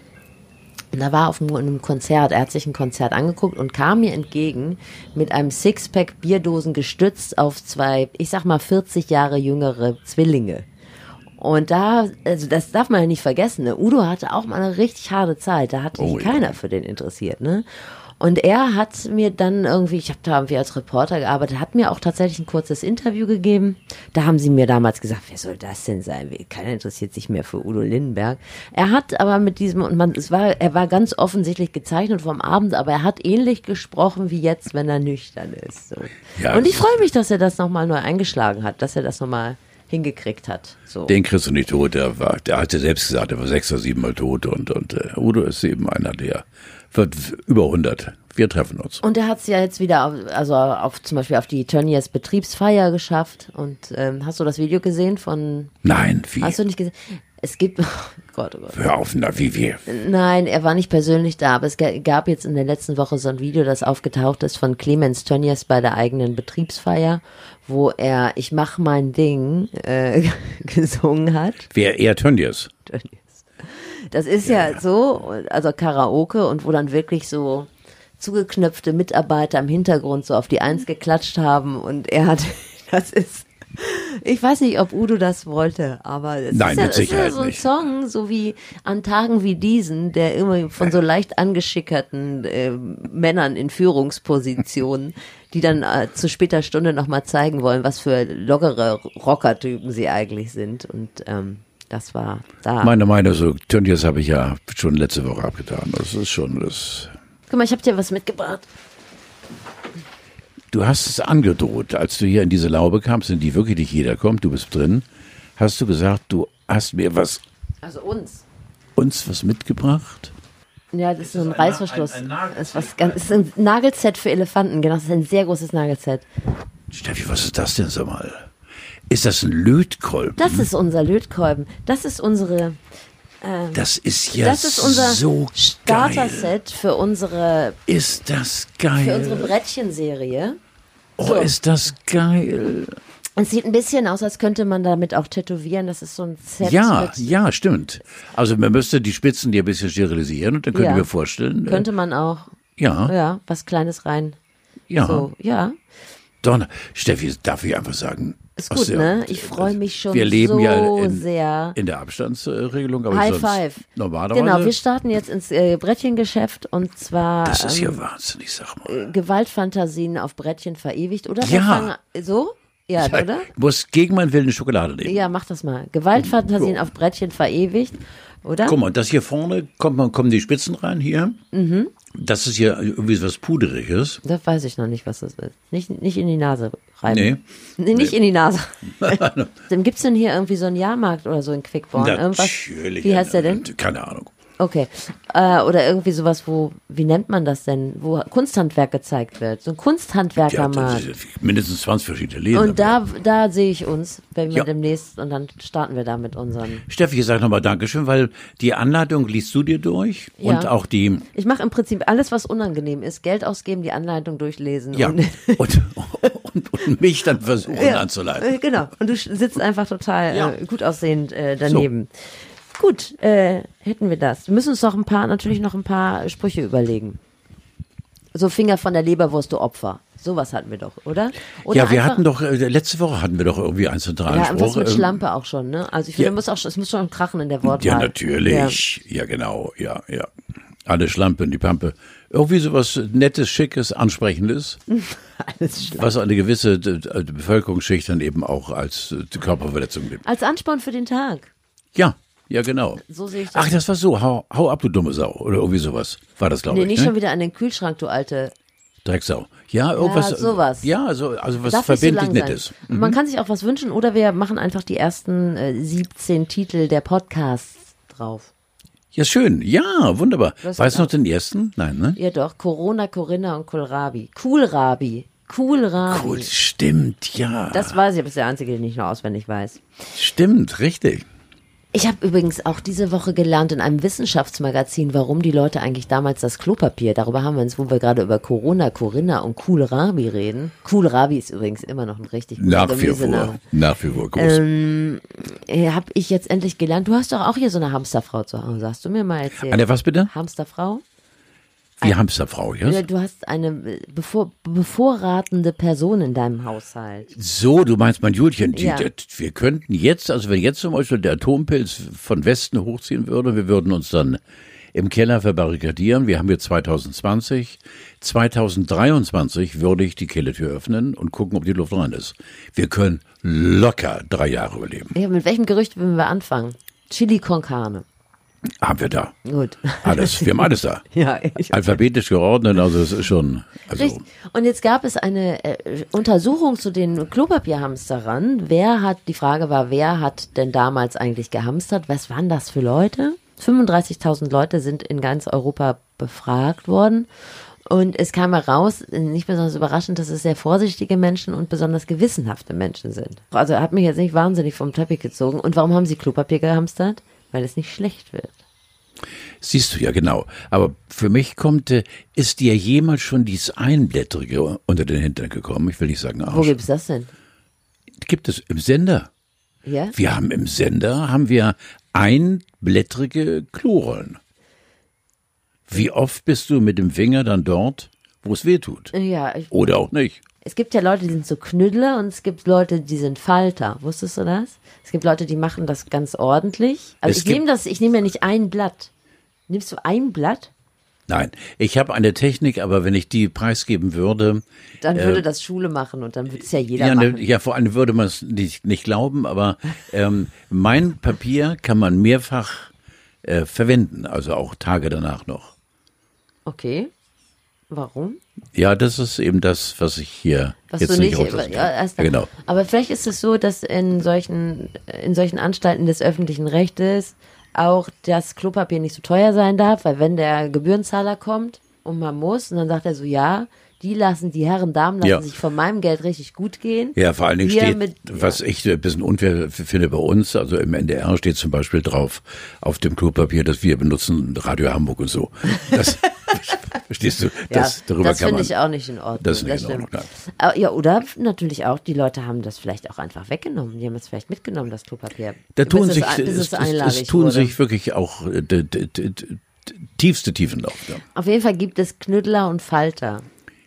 Und da war er auf einem, Konzert, er hat sich ein Konzert angeguckt und kam mir entgegen mit einem Sixpack Bierdosen gestützt auf zwei, ich sag mal 40 Jahre jüngere Zwillinge. Und da, also das darf man ja nicht vergessen, ne? Udo hatte auch mal eine richtig harte Zeit, da hat sich Oh ja. keiner für den interessiert, ne? Und er hat mir dann irgendwie, ich habe da irgendwie als Reporter gearbeitet, hat mir auch tatsächlich ein kurzes Interview gegeben. Da haben sie mir damals gesagt, wer soll das denn sein? Keiner interessiert sich mehr für Udo Lindenberg. Er hat aber mit diesem, und man, es war, er war ganz offensichtlich gezeichnet vom Abend, aber er hat ähnlich gesprochen wie jetzt, wenn er nüchtern ist. So. Ja, und ich freue mich, dass er das nochmal neu eingeschlagen hat, dass er das nochmal hingekriegt hat. So. Den kriegst du nicht tot, der war, der hatte selbst gesagt, er war sechs oder sieben Mal tot und, und äh, Udo ist eben einer, der wird über 100. Wir treffen uns. Und er hat es ja jetzt wieder, auf, also auf zum Beispiel auf die Tönnies Betriebsfeier geschafft. Und ähm, hast du das Video gesehen von? Nein, wie? Hast du nicht gesehen? Es gibt, oh Gott, oh Gott. Hör auf, na, wie wir. Nein, er war nicht persönlich da, aber es ga- gab jetzt in der letzten Woche so ein Video, das aufgetaucht ist von Clemens Tönnies bei der eigenen Betriebsfeier, wo er Ich mach mein Ding äh, gesungen hat. Wer eher Tönnies? Tönnies. Das ist ja, so, also Karaoke und wo dann wirklich so zugeknöpfte Mitarbeiter im Hintergrund so auf die Eins geklatscht haben und er hat, das ist, ich weiß nicht, ob Udo das wollte, aber es Nein, ist, ja, es ist ja so ein nicht. Song, so wie an Tagen wie diesen, der immer von so leicht angeschickerten äh, Männern in Führungspositionen, die dann äh, zu später Stunde nochmal zeigen wollen, was für lockere Rockertypen sie eigentlich sind. Und ähm, das war da. Meine Meinung, so Tönnies habe ich ja schon letzte Woche abgetan. Das ist schon das. Guck mal, ich habe dir was mitgebracht. Du hast es angedroht, als du hier in diese Laube kamst, in die wirklich nicht jeder kommt, du bist drin, hast du gesagt, du hast mir was, Also uns. uns was mitgebracht? Ja, das ist so ein ein Reißverschluss. ein- ein das ist was ganz, ist ein Nagelset für Elefanten. Genau, das ist ein sehr großes Nagelset. Steffi, was ist das denn, sag mal? Ist das ein Lötkolben? Das ist unser Lötkolben. Das ist unsere, Das ist ja das ist unser so geil. Starter-Set für unsere, Ist das für unsere geil? Brettchenserie. Oh, ist das geil. Es sieht ein bisschen aus, als könnte man damit auch tätowieren. Das ist so ein Set Ja, ja, stimmt. Also man müsste die Spitzen hier ein bisschen sterilisieren und dann könnte Ja. ich mir vorstellen, äh, könnte man auch, ja, ja, was Kleines rein. ja. So, ja. Donner. Steffi, darf ich einfach sagen. Ist gut, der- ne? Ich freue mich schon Wir leben so ja in, sehr. in der Abstandsregelung, aber High five. normalerweise. Genau, wir starten jetzt ins äh, Brettchengeschäft und zwar das ist ähm, ja wahnsinnig, sag mal. Gewaltfantasien auf Brettchen verewigt, oder? Ja. Fangen- So? Ja, Ja, oder? muss gegen meinen Willen eine Schokolade nehmen. Ja, mach das mal. Gewaltfantasien So. auf Brettchen verewigt, oder? Guck mal, das hier vorne, kommt man, kommen die Spitzen rein hier. Mhm. Das ist hier irgendwie was Puderiges. Das weiß ich noch nicht, was das ist. Nicht, nicht in die Nase reiben. Nee. Nee, nicht in die Nase. Dann gibt's denn hier irgendwie so einen Jahrmarkt oder so in Quickborn? Irgendwas? Natürlich. Wie heißt der denn? Keine Ahnung. Okay. Äh, oder irgendwie sowas, wo, wie nennt man das denn? Wo Kunsthandwerk gezeigt wird. So ein Ja, Kunsthandwerkermarkt. das ist mindestens 20 verschiedene Läden. Und da, da sehe ich uns, wenn wir Ja. demnächst, und dann starten wir da mit unseren. Steffi, ich sage nochmal Dankeschön, weil die Anleitung liest du dir durch Ja. und auch die, Ich mache im Prinzip alles, was unangenehm ist. Geld ausgeben, die Anleitung durchlesen. ja, Und, und, und, und mich dann versuchen Ja, anzuleiten. äh, Genau. Und du sitzt einfach total Ja. äh, gut aussehend äh, daneben. Gut, äh, hätten wir das. Wir müssen uns noch ein paar, natürlich noch ein paar Sprüche überlegen. So Finger von der Leberwurst, du Opfer. Sowas hatten wir doch, oder? oder ja, wir hatten doch, äh, letzte Woche hatten wir doch irgendwie einen zentralen Ja, irgendwas mit ähm, Schlampe auch schon, ne? Also ich finde, ja. muss auch, es muss schon krachen in der Wortwahl. Ja, natürlich. Ja. genau. Ja, ja. Alle Schlampen, die Pampe. Irgendwie sowas Nettes, Schickes, Ansprechendes, Ja, alles was eine gewisse Bevölkerungsschicht dann eben auch als äh, Körperverletzung nimmt. Als Ansporn für den Tag. Ja, ja, genau. So sehe ich das. Ach, das war so. Hau, hau ab, du dumme Sau. Oder irgendwie sowas. War das, glaube nee, ich. nicht ne? schon wieder an den Kühlschrank, du alte. Drecksau. Ja, irgendwas. sowas. Ja, also, also was Darf so verbindlich sein. Nettes. Man kann sich auch was wünschen oder wir machen einfach die ersten äh, 17 Titel der Podcasts drauf. Ja, schön. Ja, wunderbar. Was weißt du noch den ersten? Nein, ne? Ja doch, Corona, Corinna und Kohlrabi. Coolrabi. Coolrabi. Cool, stimmt, ja. Das weiß ich, aber ist der einzige, den ich noch auswendig weiß. stimmt, richtig. Ich habe übrigens auch diese Woche gelernt in einem Wissenschaftsmagazin, warum die Leute eigentlich damals das Klopapier, darüber haben wir uns, wo wir gerade über Corona, Corinna und Kohlrabi reden. Kohlrabi ist übrigens immer noch ein richtig guter Nach wie vor. Nach wie vor groß. Äh, hab ich jetzt endlich gelernt. Du hast doch auch hier so eine Hamsterfrau zu Hause, hast du mir mal erzählt. Eine was bitte? Hamsterfrau? Wie Hamsterfrau, ja? Ja, du hast eine bevor, bevorratende Person in deinem Haushalt. So, du meinst mein Julchen, die, Ja. die, wir könnten jetzt, also wenn jetzt zum Beispiel der Atompilz von Westen hochziehen würde, wir würden uns dann im Keller verbarrikadieren. Wir haben jetzt 2020. 2023 würde ich die Kellertür öffnen und gucken, ob die Luft rein ist. Wir können locker drei Jahre überleben. Ja, mit welchem Gerücht wollen wir anfangen? Chili con carne. Haben wir da. Gut. Alles. Wir haben alles da. ja, ich Alphabetisch geordnet, also es ist schon, also, Richtig. Und jetzt gab es eine äh, Untersuchung zu den Klopapierhamsterern. Wer hat, die Frage war, wer hat denn damals eigentlich gehamstert? Was waren das für Leute? 35.000 Leute sind in ganz Europa befragt worden. Und es kam heraus, nicht besonders überraschend, dass es sehr vorsichtige Menschen und besonders gewissenhafte Menschen sind. Also hat mich jetzt nicht wahnsinnig vom Teppich gezogen. Und warum haben sie Klopapier gehamstert? Weil es nicht schlecht wird. Siehst du ja genau. Aber für mich kommt, äh, ist dir jemals schon dieses Einblättrige unter den Hintern gekommen? Ich will nicht sagen Wo Arsch. gibt's das denn? Gibt es im Sender. Ja? Wir haben im Sender, haben wir einblättrige Klorollen. Wie oft bist du mit dem Finger dann dort, wo es weh tut? Ja, ich, Oder auch nicht. Es gibt ja Leute, die sind so Knüddler und es gibt Leute, die sind Falter. Wusstest du das? Es gibt Leute, die machen das ganz ordentlich. Aber Es ich nehme das, ich nehme ja nicht ein Blatt. Nimmst du ein Blatt? Nein, ich habe eine Technik, aber wenn ich die preisgeben würde, Dann würde das Schule machen und dann würde es ja jeder Äh, ja, ne, machen. ja, vor allem würde man es nicht, nicht glauben, aber ähm, mein Papier kann man mehrfach äh, verwenden, also auch Tage danach noch. Okay. Warum? Ja, das ist eben das, was ich hier Was jetzt du nicht nicht, ja, ja, genau. Aber vielleicht ist es so, dass in solchen, in solchen Anstalten des öffentlichen Rechtes auch das Klopapier nicht so teuer sein darf, weil wenn der Gebührenzahler kommt und man muss, und dann sagt er so, ja, die lassen, die Herren, Damen lassen Ja. sich von meinem Geld richtig gut gehen. Ja, vor allen Dingen Wir steht, mit- was ich ein bisschen unfair finde bei uns, also im NDR steht zum Beispiel drauf auf dem Klopapier, dass wir benutzen Radio Hamburg und so. Das, verstehst du? Das, ja, darüber das finde ich auch nicht in Ordnung. Das ist nicht in stimmt. Ordnung, Aber, ja, oder natürlich auch, die Leute haben das vielleicht auch einfach weggenommen. Die haben es vielleicht mitgenommen, das Klopapier. Da Bis tun es sich, es, es es, tun wurde. sich wirklich auch äh, d- d- d- d- tiefste Tiefen auf. Ja. Auf jeden Fall gibt es Knüttler und Falter.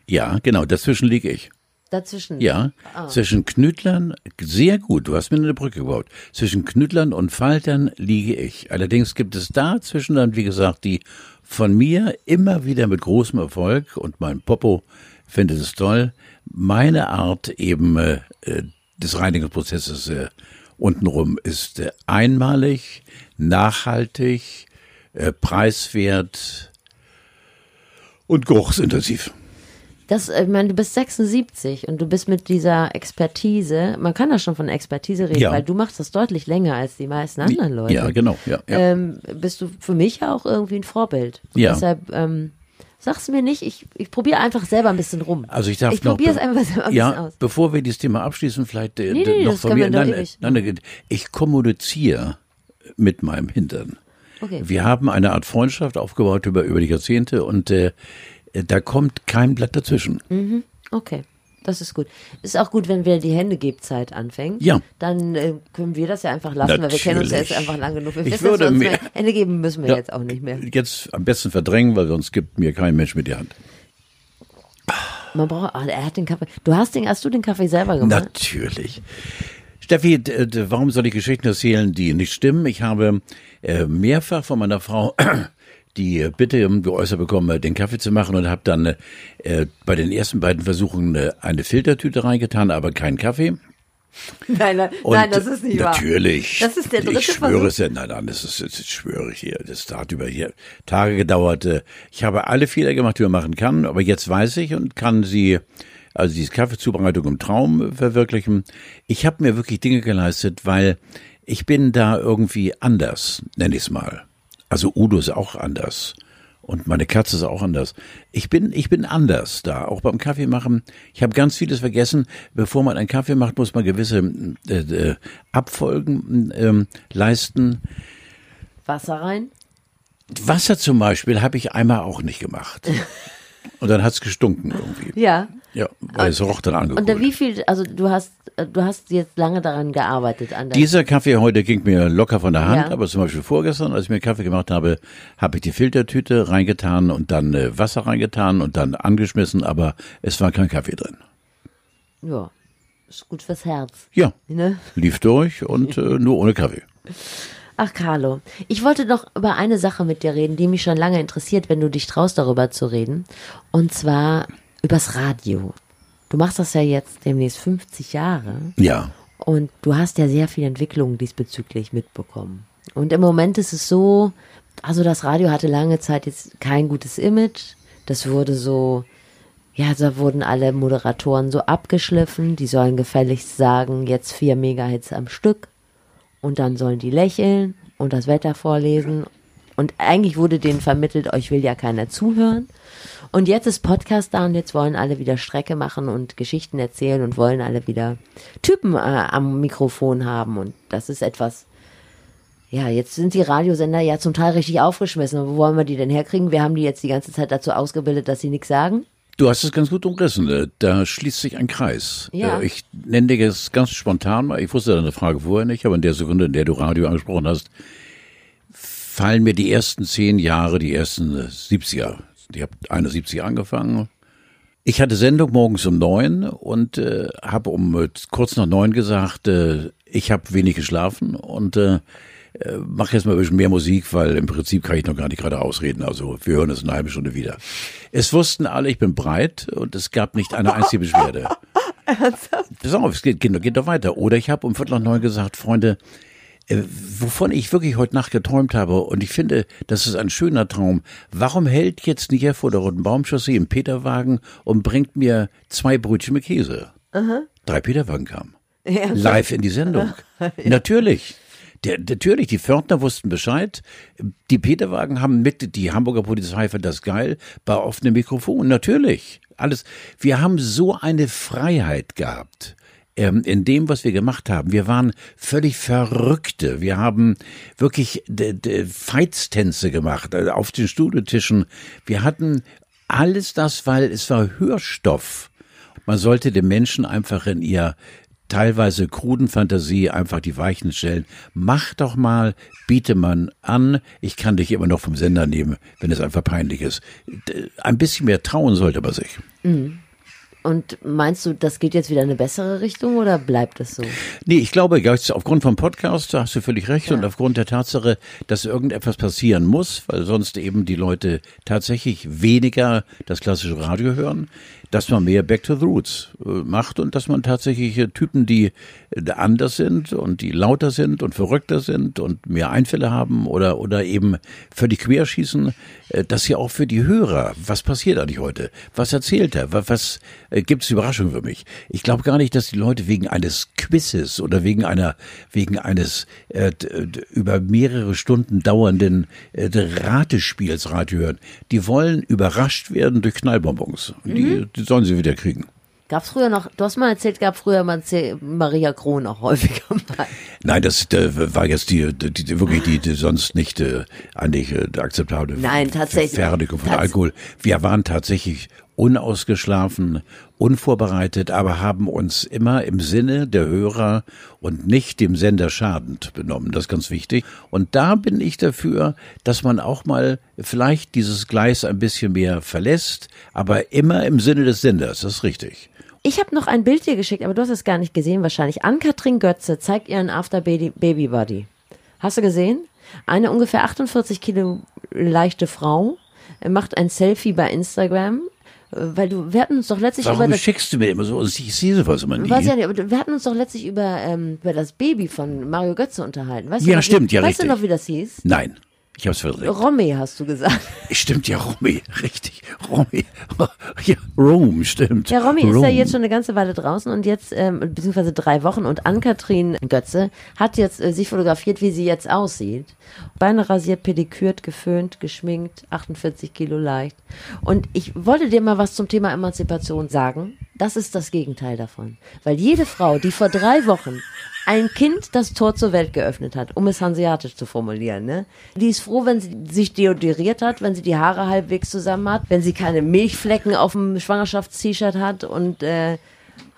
ja, genau, dazwischen liege ich. Dazwischen. Ja, Ah. zwischen Knüttlern, sehr gut, du hast mir eine Brücke gebaut. Zwischen Knüttlern und Faltern liege ich. Allerdings gibt es dazwischen dann, wie gesagt, die von mir immer wieder mit großem Erfolg und mein Popo findet es toll, meine Art eben äh, des Reinigungsprozesses äh, untenrum ist äh, einmalig, nachhaltig, äh, preiswert und geruchsintensiv. Das, äh, ich meine, du bist 76 und du bist mit dieser Expertise, man kann da schon von Expertise reden, Ja. weil du machst das deutlich länger als die meisten anderen Leute. Ja, genau, ja. ja. Ähm, bist du für mich ja auch irgendwie ein Vorbild. Ja. Deshalb, ähm, sag's mir nicht, ich, ich probiere einfach selber ein bisschen rum. Also ich darf ich noch. probiere es einfach selber ein ja, bisschen aus. bevor wir dieses Thema abschließen, vielleicht äh, Nee, nee, noch das von mir. nein, nein, ich kommuniziere mit meinem Hintern. Okay. Wir haben eine Art Freundschaft aufgebaut über, über die Jahrzehnte und äh, da kommt kein Blatt dazwischen. Okay, das ist gut. Ist auch gut, wenn wir die Händegebzeit anfängt. Ja. Dann äh, können wir das ja einfach lassen, weil wir kennen uns ja jetzt Natürlich. einfach lang genug. Wir Ich wissen, würde dass wir uns mir- mehr Hände geben müssen wir Ja. jetzt auch nicht mehr. Jetzt am besten verdrängen, weil sonst gibt mir kein Mensch mit die Hand. Man braucht, ach, er hat den Kaffee. Du hast den, hast du den Kaffee selber gemacht? Natürlich. Steffi, warum soll ich Geschichten erzählen, die nicht stimmen? Ich habe äh, mehrfach von meiner Frau die Bitte geäußert bekommen, äh, den Kaffee zu machen und habe dann äh, bei den ersten beiden Versuchen äh, eine Filtertüte reingetan, aber keinen Kaffee. Nein, nein, Und nein, das ist nicht wahr. natürlich. Das ist der dritte Ich schwöre Versuch. es ja, nein, nein, das ist, das schwöre ich hier. Das hat über hier Tage gedauert. Äh, Ich habe alle Fehler gemacht, die man machen kann, aber jetzt weiß ich und kann sie, also diese Kaffeezubereitung im Traum verwirklichen. Ich habe mir wirklich Dinge geleistet, weil ich bin da irgendwie anders, nenn ich es mal. Also Udo ist auch anders. Und meine Katze ist auch anders. Ich bin, ich bin anders da, auch beim Kaffee machen. Ich habe ganz vieles vergessen. Bevor man einen Kaffee macht, muss man gewisse äh, äh, Abfolgen ähm, leisten. Wasser rein? Wasser zum Beispiel habe ich einmal auch nicht gemacht. Und dann hat's gestunken irgendwie. Ja. Ja, weil es roch dann Und da wie viel, also du hast, du hast jetzt lange daran gearbeitet an Dieser Kaffee heute ging mir locker von der Hand, Ja. aber zum Beispiel vorgestern, als ich mir Kaffee gemacht habe, habe ich die Filtertüte reingetan und dann äh, Wasser reingetan und dann angeschmissen, aber es war kein Kaffee drin. Ja. Ist gut fürs Herz. Ja, Ne? lief durch und äh, nur ohne Kaffee. Ach, Carlo, ich wollte noch über eine Sache mit dir reden, die mich schon lange interessiert, wenn du dich traust, darüber zu reden. Und zwar übers Radio. Du machst das ja jetzt demnächst 50 Jahre Ja, und du hast ja sehr viel Entwicklung diesbezüglich mitbekommen. Und im Moment ist es so, also das Radio hatte lange Zeit jetzt kein gutes Image. Das wurde so, ja, da wurden alle Moderatoren so abgeschliffen. Die sollen gefälligst sagen, jetzt vier Megahits am Stück. Und dann sollen die lächeln und das Wetter vorlesen. Und eigentlich wurde denen vermittelt, euch will ja keiner zuhören. Und jetzt ist Podcast da und jetzt wollen alle wieder Strecke machen und Geschichten erzählen und wollen alle wieder Typen äh, am Mikrofon haben. Und das ist etwas, ja, jetzt sind die Radiosender ja zum Teil richtig aufgeschmissen. Wo wollen wir die denn herkriegen? Wir haben die jetzt die ganze Zeit dazu ausgebildet, dass sie nichts sagen. Du hast es ganz gut umrissen. äh, Da schließt sich ein Kreis. Ja. Äh, Ich nenne dir das ganz spontan mal. Ich wusste deine Frage vorher nicht, aber in der Sekunde, in der du Radio angesprochen hast, fallen mir die ersten zehn Jahre, die ersten äh, 70er. Ich habe 71 angefangen. Ich hatte Sendung morgens um neun und äh, habe um kurz nach neun gesagt, äh, ich habe wenig geschlafen und äh, äh, mache jetzt mal ein bisschen mehr Musik, weil im Prinzip kann ich noch gar nicht gerade ausreden. Also wir hören es in einer halben Stunde wieder. Es wussten alle, ich bin breit und es gab nicht eine einzige Beschwerde. Pass auf, es geht, geht, geht doch weiter. Oder ich habe um Viertel nach neun gesagt, Freunde, äh, wovon ich wirklich heute Nacht geträumt habe, und ich finde, das ist ein schöner Traum. Warum hält jetzt nicht vor der Roten Baumchaussee im Peterwagen und bringt mir zwei Brötchen mit Käse? Drei Peterwagen kamen. Live in die Sendung. Natürlich. Der, natürlich, die Pförtner wussten Bescheid. Die Peterwagen haben mit, die Hamburger Polizei fand das geil, bei offenem Mikrofon. Natürlich. Alles. Wir haben so eine Freiheit gehabt ähm, in dem, was wir gemacht haben. Wir waren völlig Verrückte. Wir haben wirklich Feitstänze gemacht äh, auf den Studiotischen. Wir hatten alles das, weil es war Hörstoff. Man sollte den Menschen einfach in ihr teilweise kruden Fantasie einfach die Weichen stellen. Mach doch mal, biete man an. Ich kann dich immer noch vom Sender nehmen, wenn es einfach peinlich ist. Ein bisschen mehr trauen sollte man sich. Und meinst du, das geht jetzt wieder in eine bessere Richtung oder bleibt es so? Nee, ich glaube, aufgrund vom Podcast, da hast du völlig recht, und aufgrund der Tatsache, dass irgendetwas passieren muss, weil sonst eben die Leute tatsächlich weniger das klassische Radio hören, dass man mehr Back to the Roots äh, macht und dass man tatsächlich äh, Typen, die äh, anders sind und die lauter sind und verrückter sind und mehr Einfälle haben oder, oder eben völlig querschießen, dass ja auch für die Hörer, was passiert eigentlich heute? Was erzählt er? Was, was äh, gibt es Überraschungen für mich? Ich glaube gar nicht, dass die Leute wegen eines Quizzes oder wegen einer, wegen eines äh, über mehrere Stunden dauernden äh, Ratespiels Radio hören. Die wollen überrascht werden durch Knallbonbons. Die, die sollen sie wieder kriegen. Gab's früher noch, du hast mal erzählt, gab früher mal Maria Kron auch häufiger mal. Nein, das äh, war jetzt die, die, die wirklich die, die sonst nicht äh, eigentlich äh, akzeptable Nein, tatsächlich. Verfertigung von Tats- Alkohol. Wir waren tatsächlich unausgeschlafen, unvorbereitet, aber haben uns immer im Sinne der Hörer und nicht dem Sender schadend benommen. Das ist ganz wichtig. Und da bin ich dafür, dass man auch mal vielleicht dieses Gleis ein bisschen mehr verlässt, aber immer im Sinne des Senders. Das ist richtig. Ich habe noch ein Bild dir geschickt, aber du hast es gar nicht gesehen wahrscheinlich. Ann-Kathrin Götze zeigt ihren After Baby Body. Hast du gesehen? Eine ungefähr 48 Kilo leichte Frau macht ein Selfie bei Instagram weil du, wir hatten uns doch letztlich Warum über das, schickst du mir immer so? Ich sehe sowas immer nie. weiß ja nicht, aber wir hatten uns doch letztlich über, ähm, über das Baby von Mario Götze unterhalten. Weißt Ja, du stimmt, wie, ja, Weißt richtig. du noch, wie das hieß? Nein, ich hab's verdrängt. Romy hast du gesagt. Stimmt ja, Romy, richtig. Romy. Ja, Rome, stimmt. Ja, Romy ist ja Rome. jetzt schon eine ganze Weile draußen und jetzt, ähm, beziehungsweise drei Wochen und Ann-Kathrin Götze hat jetzt äh, sich fotografiert, wie sie jetzt aussieht. Beine rasiert, pedikürt, geföhnt, geschminkt, 48 Kilo leicht. Und ich wollte dir mal was zum Thema Emanzipation sagen. Das ist das Gegenteil davon. Weil jede Frau, die vor drei Wochen ein Kind das Tor zur Welt geöffnet hat, um es hanseatisch zu formulieren, ne? Die ist froh, wenn sie sich deodoriert hat, wenn sie die Haare halbwegs zusammen hat, wenn sie keine Milchflecken auf dem Schwangerschafts-T-Shirt hat und äh,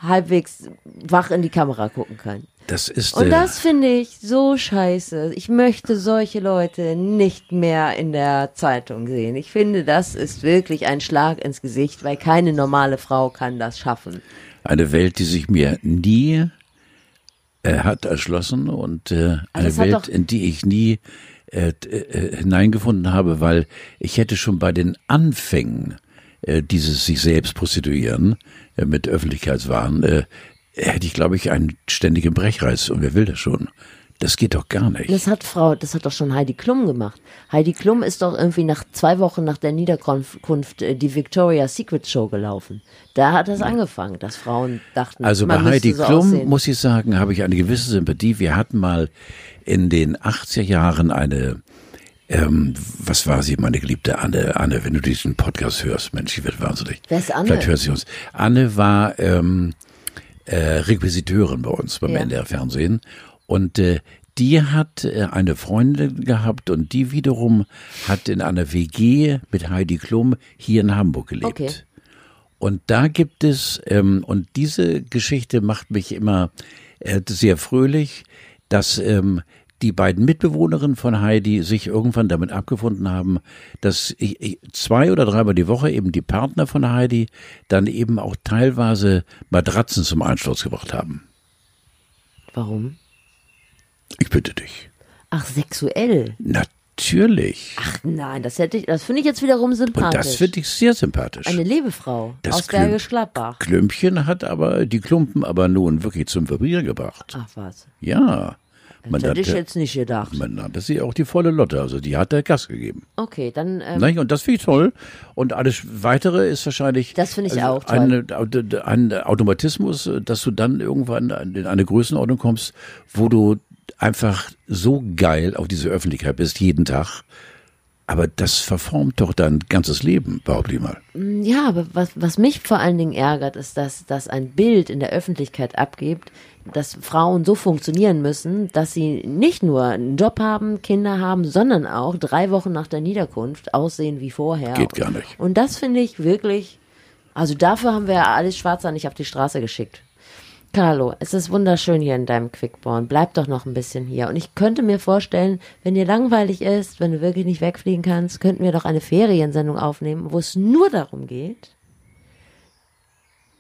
halbwegs wach in die Kamera gucken kann. Das ist. Und äh, das finde ich so scheiße. Ich möchte solche Leute nicht mehr in der Zeitung sehen. Ich finde, das ist wirklich ein Schlag ins Gesicht, weil keine normale Frau kann das schaffen. eine Welt, die sich mir nie äh, hat erschlossen und äh, eine das hat Welt, in die ich nie äh, äh, hineingefunden habe, weil ich hätte schon bei den Anfängen äh, dieses sich selbst prostituieren äh, mit Öffentlichkeitswahn, äh, hätte ich, glaube ich, einen ständigen Brechreiz. Und wer will das schon? Das geht doch gar nicht. Das hat Frau, das hat doch schon Heidi Klum gemacht. Heidi Klum ist doch irgendwie nach zwei Wochen nach der Niederkunft äh, die Victoria's Secret Show gelaufen. Da hat das angefangen, dass Frauen dachten, Also man bei Heidi so Klum, aussehen. muss ich sagen, habe ich eine gewisse Sympathie. Wir hatten mal in den 80er Jahren eine, ähm, was war sie, meine geliebte Anne, Anne, wenn du diesen Podcast hörst, Mensch, ich werde wahnsinnig. Wer ist Anne? Vielleicht hört sie uns. Anne war ähm, äh, Requisiteurin bei uns beim Ja. NDR Fernsehen und äh, die hat äh, eine Freundin gehabt und die wiederum hat in einer WG mit Heidi Klum hier in Hamburg gelebt. Okay. Und da gibt es, ähm, und diese Geschichte macht mich immer äh, sehr fröhlich, dass ähm, die beiden Mitbewohnerinnen von Heidi sich irgendwann damit abgefunden haben, dass ich, ich, zwei oder dreimal die Woche eben die Partner von Heidi dann eben auch teilweise Matratzen zum Einsturz gebracht haben. Warum? Ich bitte dich. Ach, sexuell. Natürlich. Ach nein, das hätte ich, das finde ich jetzt wiederum sympathisch. Und das finde ich sehr sympathisch. Eine Lebefrau Das aus Klüm- Bergisch Gladbach. Klümpchen hat aber die Klumpen aber nun wirklich zum Verbier gebracht. Ach was. Ja. Man Das hätte ich jetzt nicht gedacht. Man nannte sie auch die volle Lotte, also die hat der Gas gegeben. Okay, dann ähm? Und das finde ich toll. Und alles Weitere ist wahrscheinlich Das finde ich also auch toll. Ein, ein Automatismus, dass du dann irgendwann in eine Größenordnung kommst, wo du einfach so geil auf diese Öffentlichkeit bist, jeden Tag. Aber das verformt doch dein ganzes Leben, behaupte ich mal. Ja, aber was, was mich vor allen Dingen ärgert, ist, dass, dass ein Bild in der Öffentlichkeit abgibt, dass Frauen so funktionieren müssen, dass sie nicht nur einen Job haben, Kinder haben, sondern auch drei Wochen nach der Niederkunft aussehen wie vorher. Geht gar nicht. Und das finde ich wirklich, also dafür haben wir ja alles Schwarzer nicht auf die Straße geschickt. Carlo, es ist wunderschön hier in deinem Quickborn. Bleib doch noch ein bisschen hier. Und ich könnte mir vorstellen, wenn dir langweilig ist, wenn du wirklich nicht wegfliegen kannst, könnten wir doch eine Feriensendung aufnehmen, wo es nur darum geht,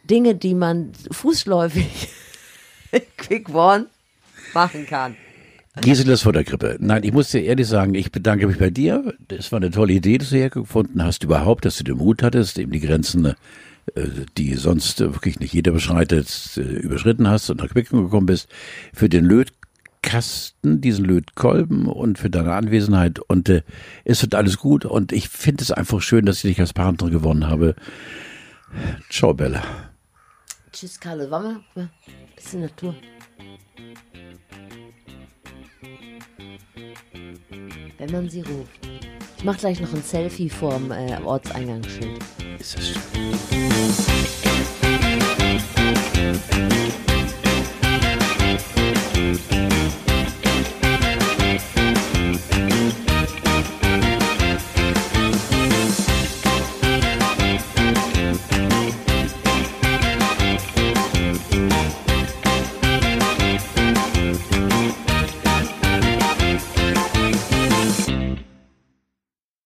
Dinge, die man fußläufig in Quickborn machen kann. Giselas Futterkrippe. Nein, ich muss dir ehrlich sagen, ich bedanke mich bei dir. Das war eine tolle Idee, dass du hergefunden hast, überhaupt, dass du den Mut hattest, eben die Grenzen, äh, die sonst äh, wirklich nicht jeder beschreitet, äh, überschritten hast und nach Quickborn gekommen bist. Für den Lötkasten, diesen Lötkolben und für deine Anwesenheit. Und äh, es wird alles gut. Und ich finde es einfach schön, dass ich dich als Partner gewonnen habe. Ciao, Bella. Tschüss, Carlo. Wollen wir ein bisschen Natur? Wenn man sie ruft. Ich mache gleich noch ein Selfie vorm äh, Ortseingangsschild. Ist das schön. Musik